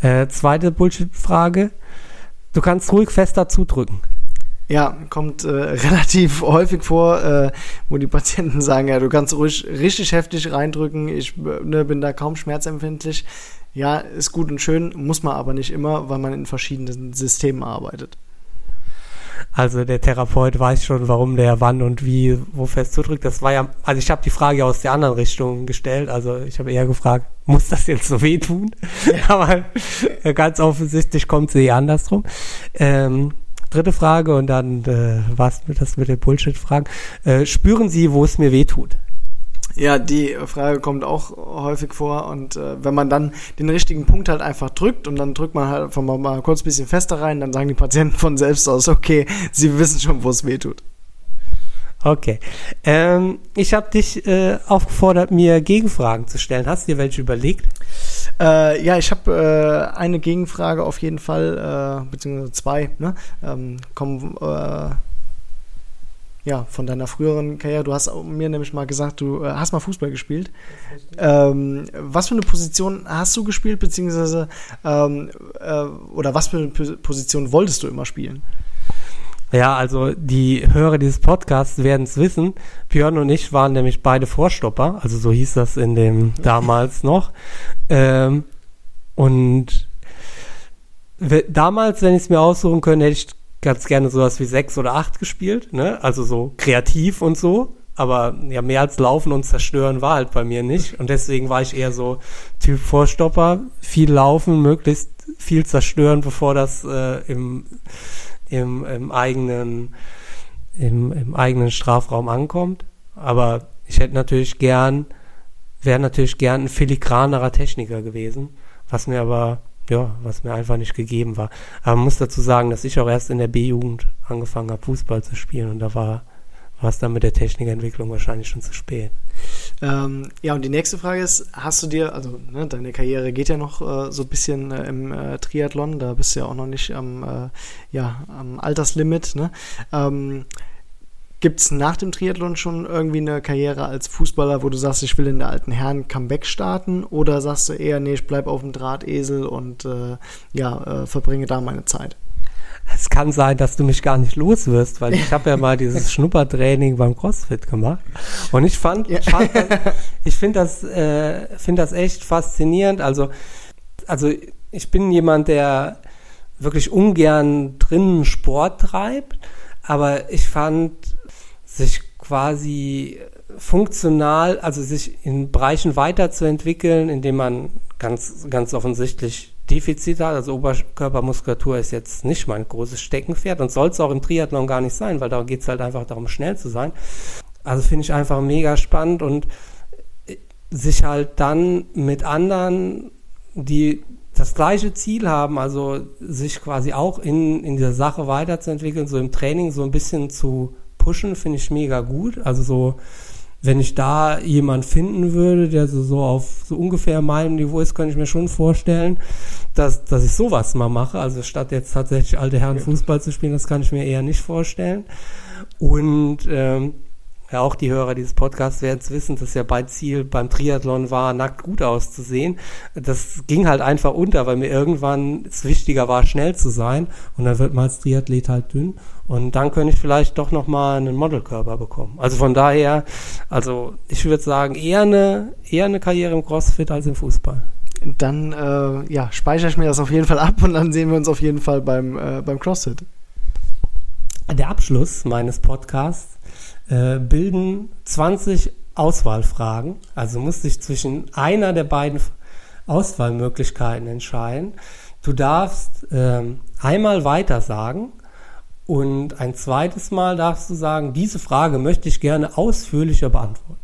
Äh, zweite Bullshit-Frage. Du kannst ruhig fester zudrücken. Ja, kommt äh, relativ häufig vor, äh, wo die Patienten sagen, ja, du kannst ruhig richtig heftig reindrücken, ich ne, bin da kaum schmerzempfindlich. Ja, ist gut und schön, muss man aber nicht immer, weil man in verschiedenen Systemen arbeitet. Also der Therapeut weiß schon, warum der wann und wie wo fest zudrückt. Das war ja, also ich habe die Frage aus der anderen Richtung gestellt. Also ich habe eher gefragt, muss das jetzt so wehtun? Aber ganz offensichtlich kommt sie andersrum. Ähm, dritte Frage und dann äh, was mit das mit den Bullshit-Fragen. Äh, spüren Sie, wo es mir wehtut? Ja, die Frage kommt auch häufig vor und äh, wenn man dann den richtigen Punkt halt einfach drückt und dann drückt man halt einfach mal, mal kurz ein bisschen fester rein, dann sagen die Patienten von selbst aus, okay, sie wissen schon, wo es weh tut. Okay. Ähm, ich habe dich äh, aufgefordert, mir Gegenfragen zu stellen. Hast du dir welche überlegt? Äh, ja, ich habe äh, eine Gegenfrage auf jeden Fall, äh, beziehungsweise zwei. Ne? Ähm, kommen, äh, ja, von deiner früheren Karriere. Du hast mir nämlich mal gesagt, du äh, hast mal Fußball gespielt. Ähm, was für eine Position hast du gespielt, beziehungsweise ähm, äh, oder was für eine Position wolltest du immer spielen? Ja, also die Hörer dieses Podcasts werden es wissen. Björn und ich waren nämlich beide Vorstopper, also so hieß das in dem damals noch. Ähm, und damals, wenn ich es mir aussuchen könnte, hätte ich ganz gerne sowas wie sechs oder acht gespielt, ne? Also so kreativ und so. Aber ja, mehr als laufen und zerstören war halt bei mir nicht. Und deswegen war ich eher so Typ Vorstopper, viel laufen, möglichst viel zerstören, bevor das äh, im, im, im eigenen im, im eigenen Strafraum ankommt. Aber ich hätte natürlich gern, wäre natürlich gern ein filigranerer Techniker gewesen, was mir aber ja, was mir einfach nicht gegeben war. Aber man muss dazu sagen, dass ich auch erst in der B-Jugend angefangen habe, Fußball zu spielen und da war war es dann mit der Technikentwicklung wahrscheinlich schon zu spät. Ähm, ja, und die nächste Frage ist, hast du dir, also ne, deine Karriere geht ja noch äh, so ein bisschen äh, im äh, Triathlon, da bist du ja auch noch nicht am, äh, ja, am Alterslimit, ne? Ähm, Gibt es nach dem Triathlon schon irgendwie eine Karriere als Fußballer, wo du sagst, ich will in der alten Herren Comeback starten? Oder sagst du eher, nee, ich bleib auf dem Drahtesel und äh, ja, äh, verbringe da meine Zeit? Es kann sein, dass du mich gar nicht los wirst, weil ich habe ja mal dieses Schnuppertraining beim CrossFit gemacht und ich fand, ja. fand ich finde das, äh, finde das echt faszinierend. Also, also ich bin jemand, der wirklich ungern drinnen Sport treibt, aber ich fand sich quasi funktional, also sich in Bereichen weiterzuentwickeln, indem man ganz, ganz offensichtlich Defizite hat. Also Oberkörpermuskulatur ist jetzt nicht mein großes Steckenpferd und soll es auch im Triathlon gar nicht sein, weil da geht es halt einfach darum, schnell zu sein. Also finde ich einfach mega spannend und sich halt dann mit anderen, die das gleiche Ziel haben, also sich quasi auch in, in dieser Sache weiterzuentwickeln, so im Training so ein bisschen zu pushen, finde ich mega gut. Also so, wenn ich da jemand finden würde, der so, so auf so ungefähr meinem Niveau ist, könnte ich mir schon vorstellen, dass, dass ich sowas mal mache. Also statt jetzt tatsächlich alte Herren Fußball zu spielen, das kann ich mir eher nicht vorstellen. Und ähm, ja, auch die Hörer dieses Podcasts werden es wissen, dass ja bei Ziel beim Triathlon war, nackt gut auszusehen. Das ging halt einfach unter, weil mir irgendwann es wichtiger war, schnell zu sein. Und dann wird man als Triathlet halt dünn. Und dann könnte ich vielleicht doch nochmal einen Modelkörper bekommen. Also von daher, also ich würde sagen, eher eine, eher eine Karriere im CrossFit als im Fußball. Dann äh, ja, speichere ich mir das auf jeden Fall ab und dann sehen wir uns auf jeden Fall beim, äh, beim CrossFit. Der Abschluss meines Podcasts äh, bilden 20 Auswahlfragen. Also musst dich zwischen einer der beiden Auswahlmöglichkeiten entscheiden. Du darfst ähm, einmal weiter sagen und ein zweites Mal darfst du sagen, diese Frage möchte ich gerne ausführlicher beantworten.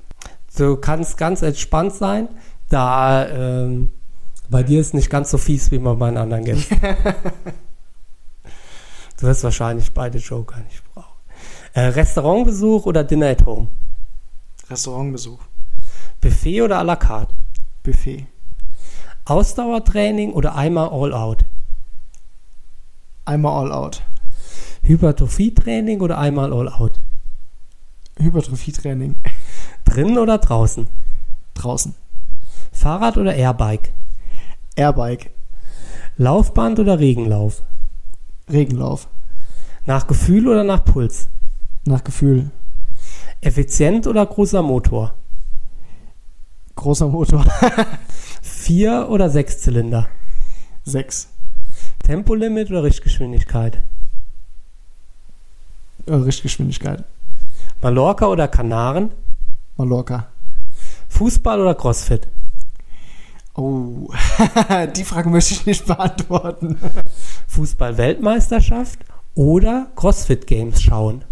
Du kannst ganz entspannt sein, da ähm, bei dir ist nicht ganz so fies wie bei meinen anderen Gästen. du wirst wahrscheinlich beide Joker nicht brauchen. Äh, Restaurantbesuch oder Dinner at Home? Restaurantbesuch. Buffet oder à la carte? Buffet. Ausdauertraining oder einmal all out? Einmal all out. Hypertrophietraining oder einmal all out? Hypertrophietraining. Drinnen oder draußen? Draußen. Fahrrad oder Airbike? Airbike. Laufband oder Regenlauf? Regenlauf. Nach Gefühl oder nach Puls? Nach Gefühl. Effizient oder großer Motor? Großer Motor. Vier oder sechs Zylinder? Sechs. Tempolimit oder Richtgeschwindigkeit? Äh, Richtgeschwindigkeit. Mallorca oder Kanaren? Mallorca. Fußball oder Crossfit? Oh, die Frage möchte ich nicht beantworten. Fußball-Weltmeisterschaft oder CrossFit Games schauen?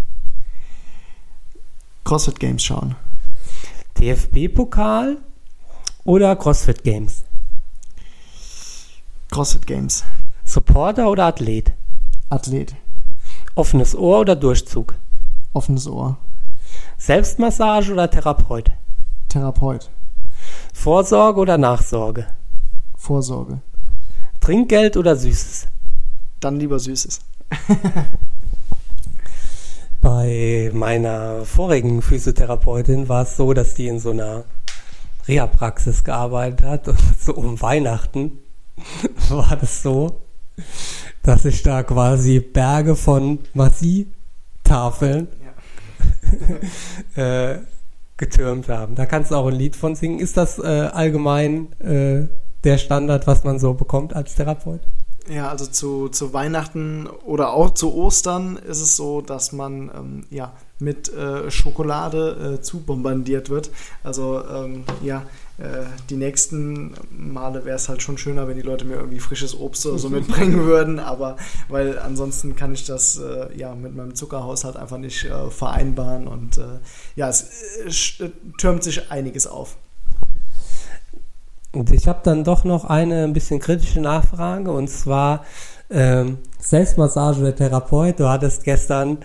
CrossFit Games schauen. DFB-Pokal oder CrossFit Games? CrossFit Games. Supporter oder Athlet? Athlet. Offenes Ohr oder Durchzug? Offenes Ohr. Selbstmassage oder Therapeut? Therapeut. Vorsorge oder Nachsorge? Vorsorge. Trinkgeld oder Süßes? Dann lieber Süßes. Bei meiner vorigen Physiotherapeutin war es so, dass die in so einer Reha-Praxis gearbeitet hat und so um Weihnachten war das so, dass ich da quasi Berge von Massi-Tafeln ja. äh, getürmt haben. Da kannst du auch ein Lied von singen. Ist das äh, allgemein äh, der Standard, was man so bekommt als Therapeut? Ja, also zu, zu Weihnachten oder auch zu Ostern ist es so, dass man ähm, ja, mit äh, Schokolade äh, zubombardiert wird. Also ähm, ja, die nächsten Male wäre es halt schon schöner, wenn die Leute mir irgendwie frisches Obst oder so mitbringen würden, aber weil ansonsten kann ich das äh, ja mit meinem Zuckerhaushalt einfach nicht äh, vereinbaren und äh, ja, es türmt sich einiges auf. Und ich habe dann doch noch eine ein bisschen kritische Nachfrage und zwar ähm, Selbstmassage der Therapeut. Du hattest gestern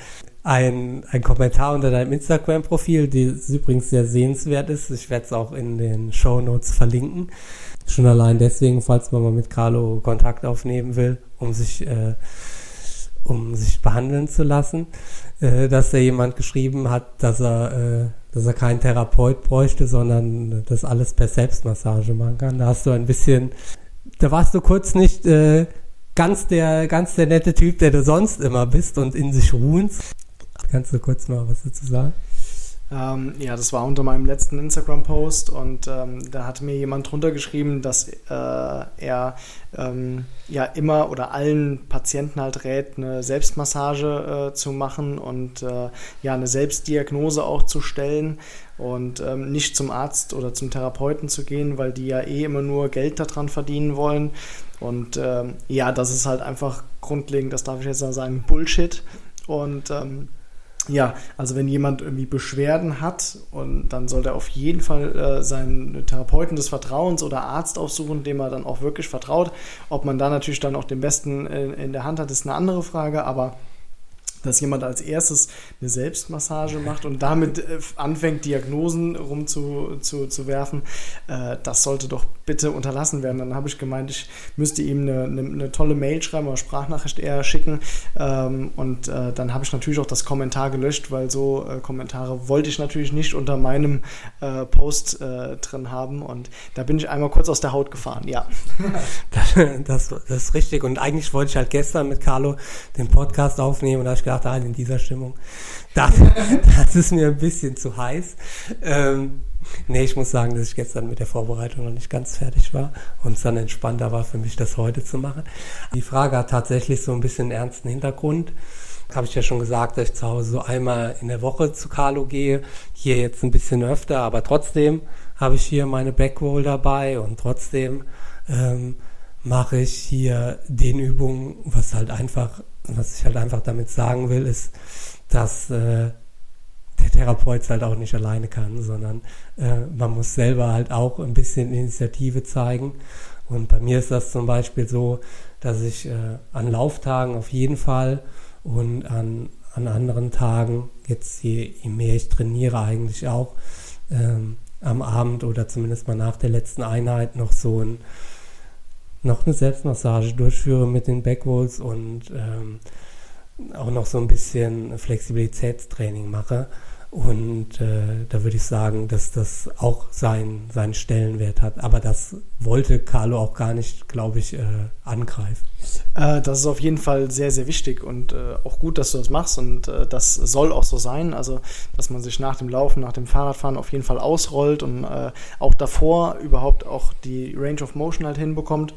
ein, ein Kommentar unter deinem Instagram-Profil, die übrigens sehr sehenswert ist. Ich werde es auch in den Show Notes verlinken. Schon allein deswegen, falls man mal mit Carlo Kontakt aufnehmen will, um sich, äh, um sich behandeln zu lassen, äh, dass da jemand geschrieben hat, dass er äh, dass er keinen Therapeut bräuchte, sondern das alles per Selbstmassage machen kann. Da hast du ein bisschen, da warst du kurz nicht äh, ganz der, ganz der nette Typ, der du sonst immer bist und in sich ruhend. Kannst du kurz mal was dazu sagen? Ähm, ja, das war unter meinem letzten Instagram-Post und ähm, da hat mir jemand drunter geschrieben, dass äh, er ähm, ja immer oder allen Patienten halt rät, eine Selbstmassage äh, zu machen und äh, ja eine Selbstdiagnose auch zu stellen und ähm, nicht zum Arzt oder zum Therapeuten zu gehen, weil die ja eh immer nur Geld daran verdienen wollen. Und ähm, ja, das ist halt einfach grundlegend, das darf ich jetzt mal sagen, Bullshit. Und ähm, ja, also wenn jemand irgendwie Beschwerden hat, und dann sollte er auf jeden Fall äh, seinen Therapeuten des Vertrauens oder Arzt aufsuchen, dem er dann auch wirklich vertraut. Ob man da natürlich dann auch den Besten in, in der Hand hat, ist eine andere Frage, aber dass jemand als erstes eine Selbstmassage macht und damit äh, anfängt, Diagnosen rumzuwerfen, zu, zu werfen, äh, das sollte doch bitte unterlassen werden. Dann habe ich gemeint, ich müsste ihm eine, eine, eine, tolle Mail schreiben oder Sprachnachricht eher schicken. Ähm, und äh, dann habe ich natürlich auch das Kommentar gelöscht, weil so äh, Kommentare wollte ich natürlich nicht unter meinem äh, Post äh, drin haben. Und da bin ich einmal kurz aus der Haut gefahren, ja. das, das, ist richtig. Und eigentlich wollte ich halt gestern mit Carlo den Podcast aufnehmen und da habe ich gedacht, ah, in dieser Stimmung, das, das ist mir ein bisschen zu heiß. Ähm, Nee, ich muss sagen, dass ich gestern mit der Vorbereitung noch nicht ganz fertig war und es dann entspannter war für mich, das heute zu machen. Die Frage hat tatsächlich so ein bisschen einen ernsten Hintergrund. Habe ich ja schon gesagt, dass ich zu Hause so einmal in der Woche zu Carlo gehe. Hier jetzt ein bisschen öfter, aber trotzdem habe ich hier meine Backroll dabei und trotzdem ähm, mache ich hier den Übungen, was halt einfach, was ich halt einfach damit sagen will, ist, dass äh, der Therapeut halt auch nicht alleine kann, sondern äh, man muss selber halt auch ein bisschen Initiative zeigen. Und bei mir ist das zum Beispiel so, dass ich äh, an Lauftagen auf jeden Fall und an, an anderen Tagen, jetzt je, je mehr ich trainiere eigentlich auch, ähm, am Abend oder zumindest mal nach der letzten Einheit noch so ein, noch eine Selbstmassage durchführe mit den Backrolls und ähm, auch noch so ein bisschen Flexibilitätstraining mache. Und äh, da würde ich sagen, dass das auch sein, seinen Stellenwert hat. Aber das wollte Carlo auch gar nicht, glaube ich, äh, angreifen. Äh, das ist auf jeden Fall sehr, sehr wichtig und äh, auch gut, dass du das machst. Und äh, das soll auch so sein. Also, dass man sich nach dem Laufen, nach dem Fahrradfahren auf jeden Fall ausrollt und äh, auch davor überhaupt auch die Range of Motion halt hinbekommt.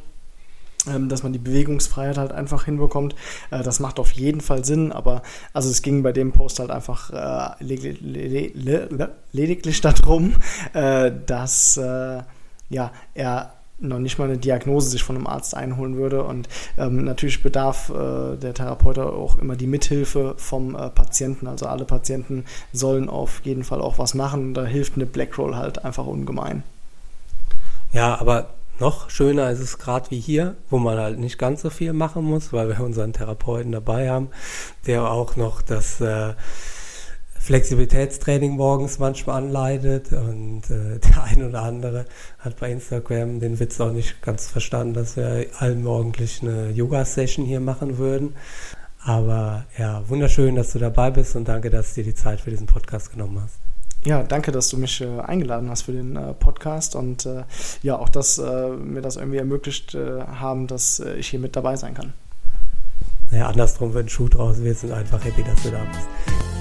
Ähm, dass man die Bewegungsfreiheit halt einfach hinbekommt. Äh, das macht auf jeden Fall Sinn, aber also es ging bei dem Post halt einfach äh, lediglich darum, äh, dass ja, er noch nicht mal eine Diagnose sich von einem Arzt einholen würde. Und ähm, natürlich bedarf äh, der Therapeut auch immer die Mithilfe vom äh, Patienten. Also alle Patienten sollen auf jeden Fall auch was machen. Da hilft eine Blackroll halt einfach ungemein. Ja, aber noch schöner ist es gerade wie hier, wo man halt nicht ganz so viel machen muss, weil wir unseren Therapeuten dabei haben, der auch noch das äh, Flexibilitätstraining morgens manchmal anleitet und äh, der ein oder andere hat bei Instagram den Witz auch nicht ganz verstanden, dass wir allmorgendlich eine Yoga-Session hier machen würden. Aber ja, wunderschön, dass du dabei bist und danke, dass du dir die Zeit für diesen Podcast genommen hast. Ja, danke, dass du mich äh, eingeladen hast für den äh, Podcast und äh, ja, auch, dass äh, mir das irgendwie ermöglicht äh, haben, dass äh, ich hier mit dabei sein kann. Naja, andersrum, wenn Schuh draus wird, sind einfach happy, dass du da bist.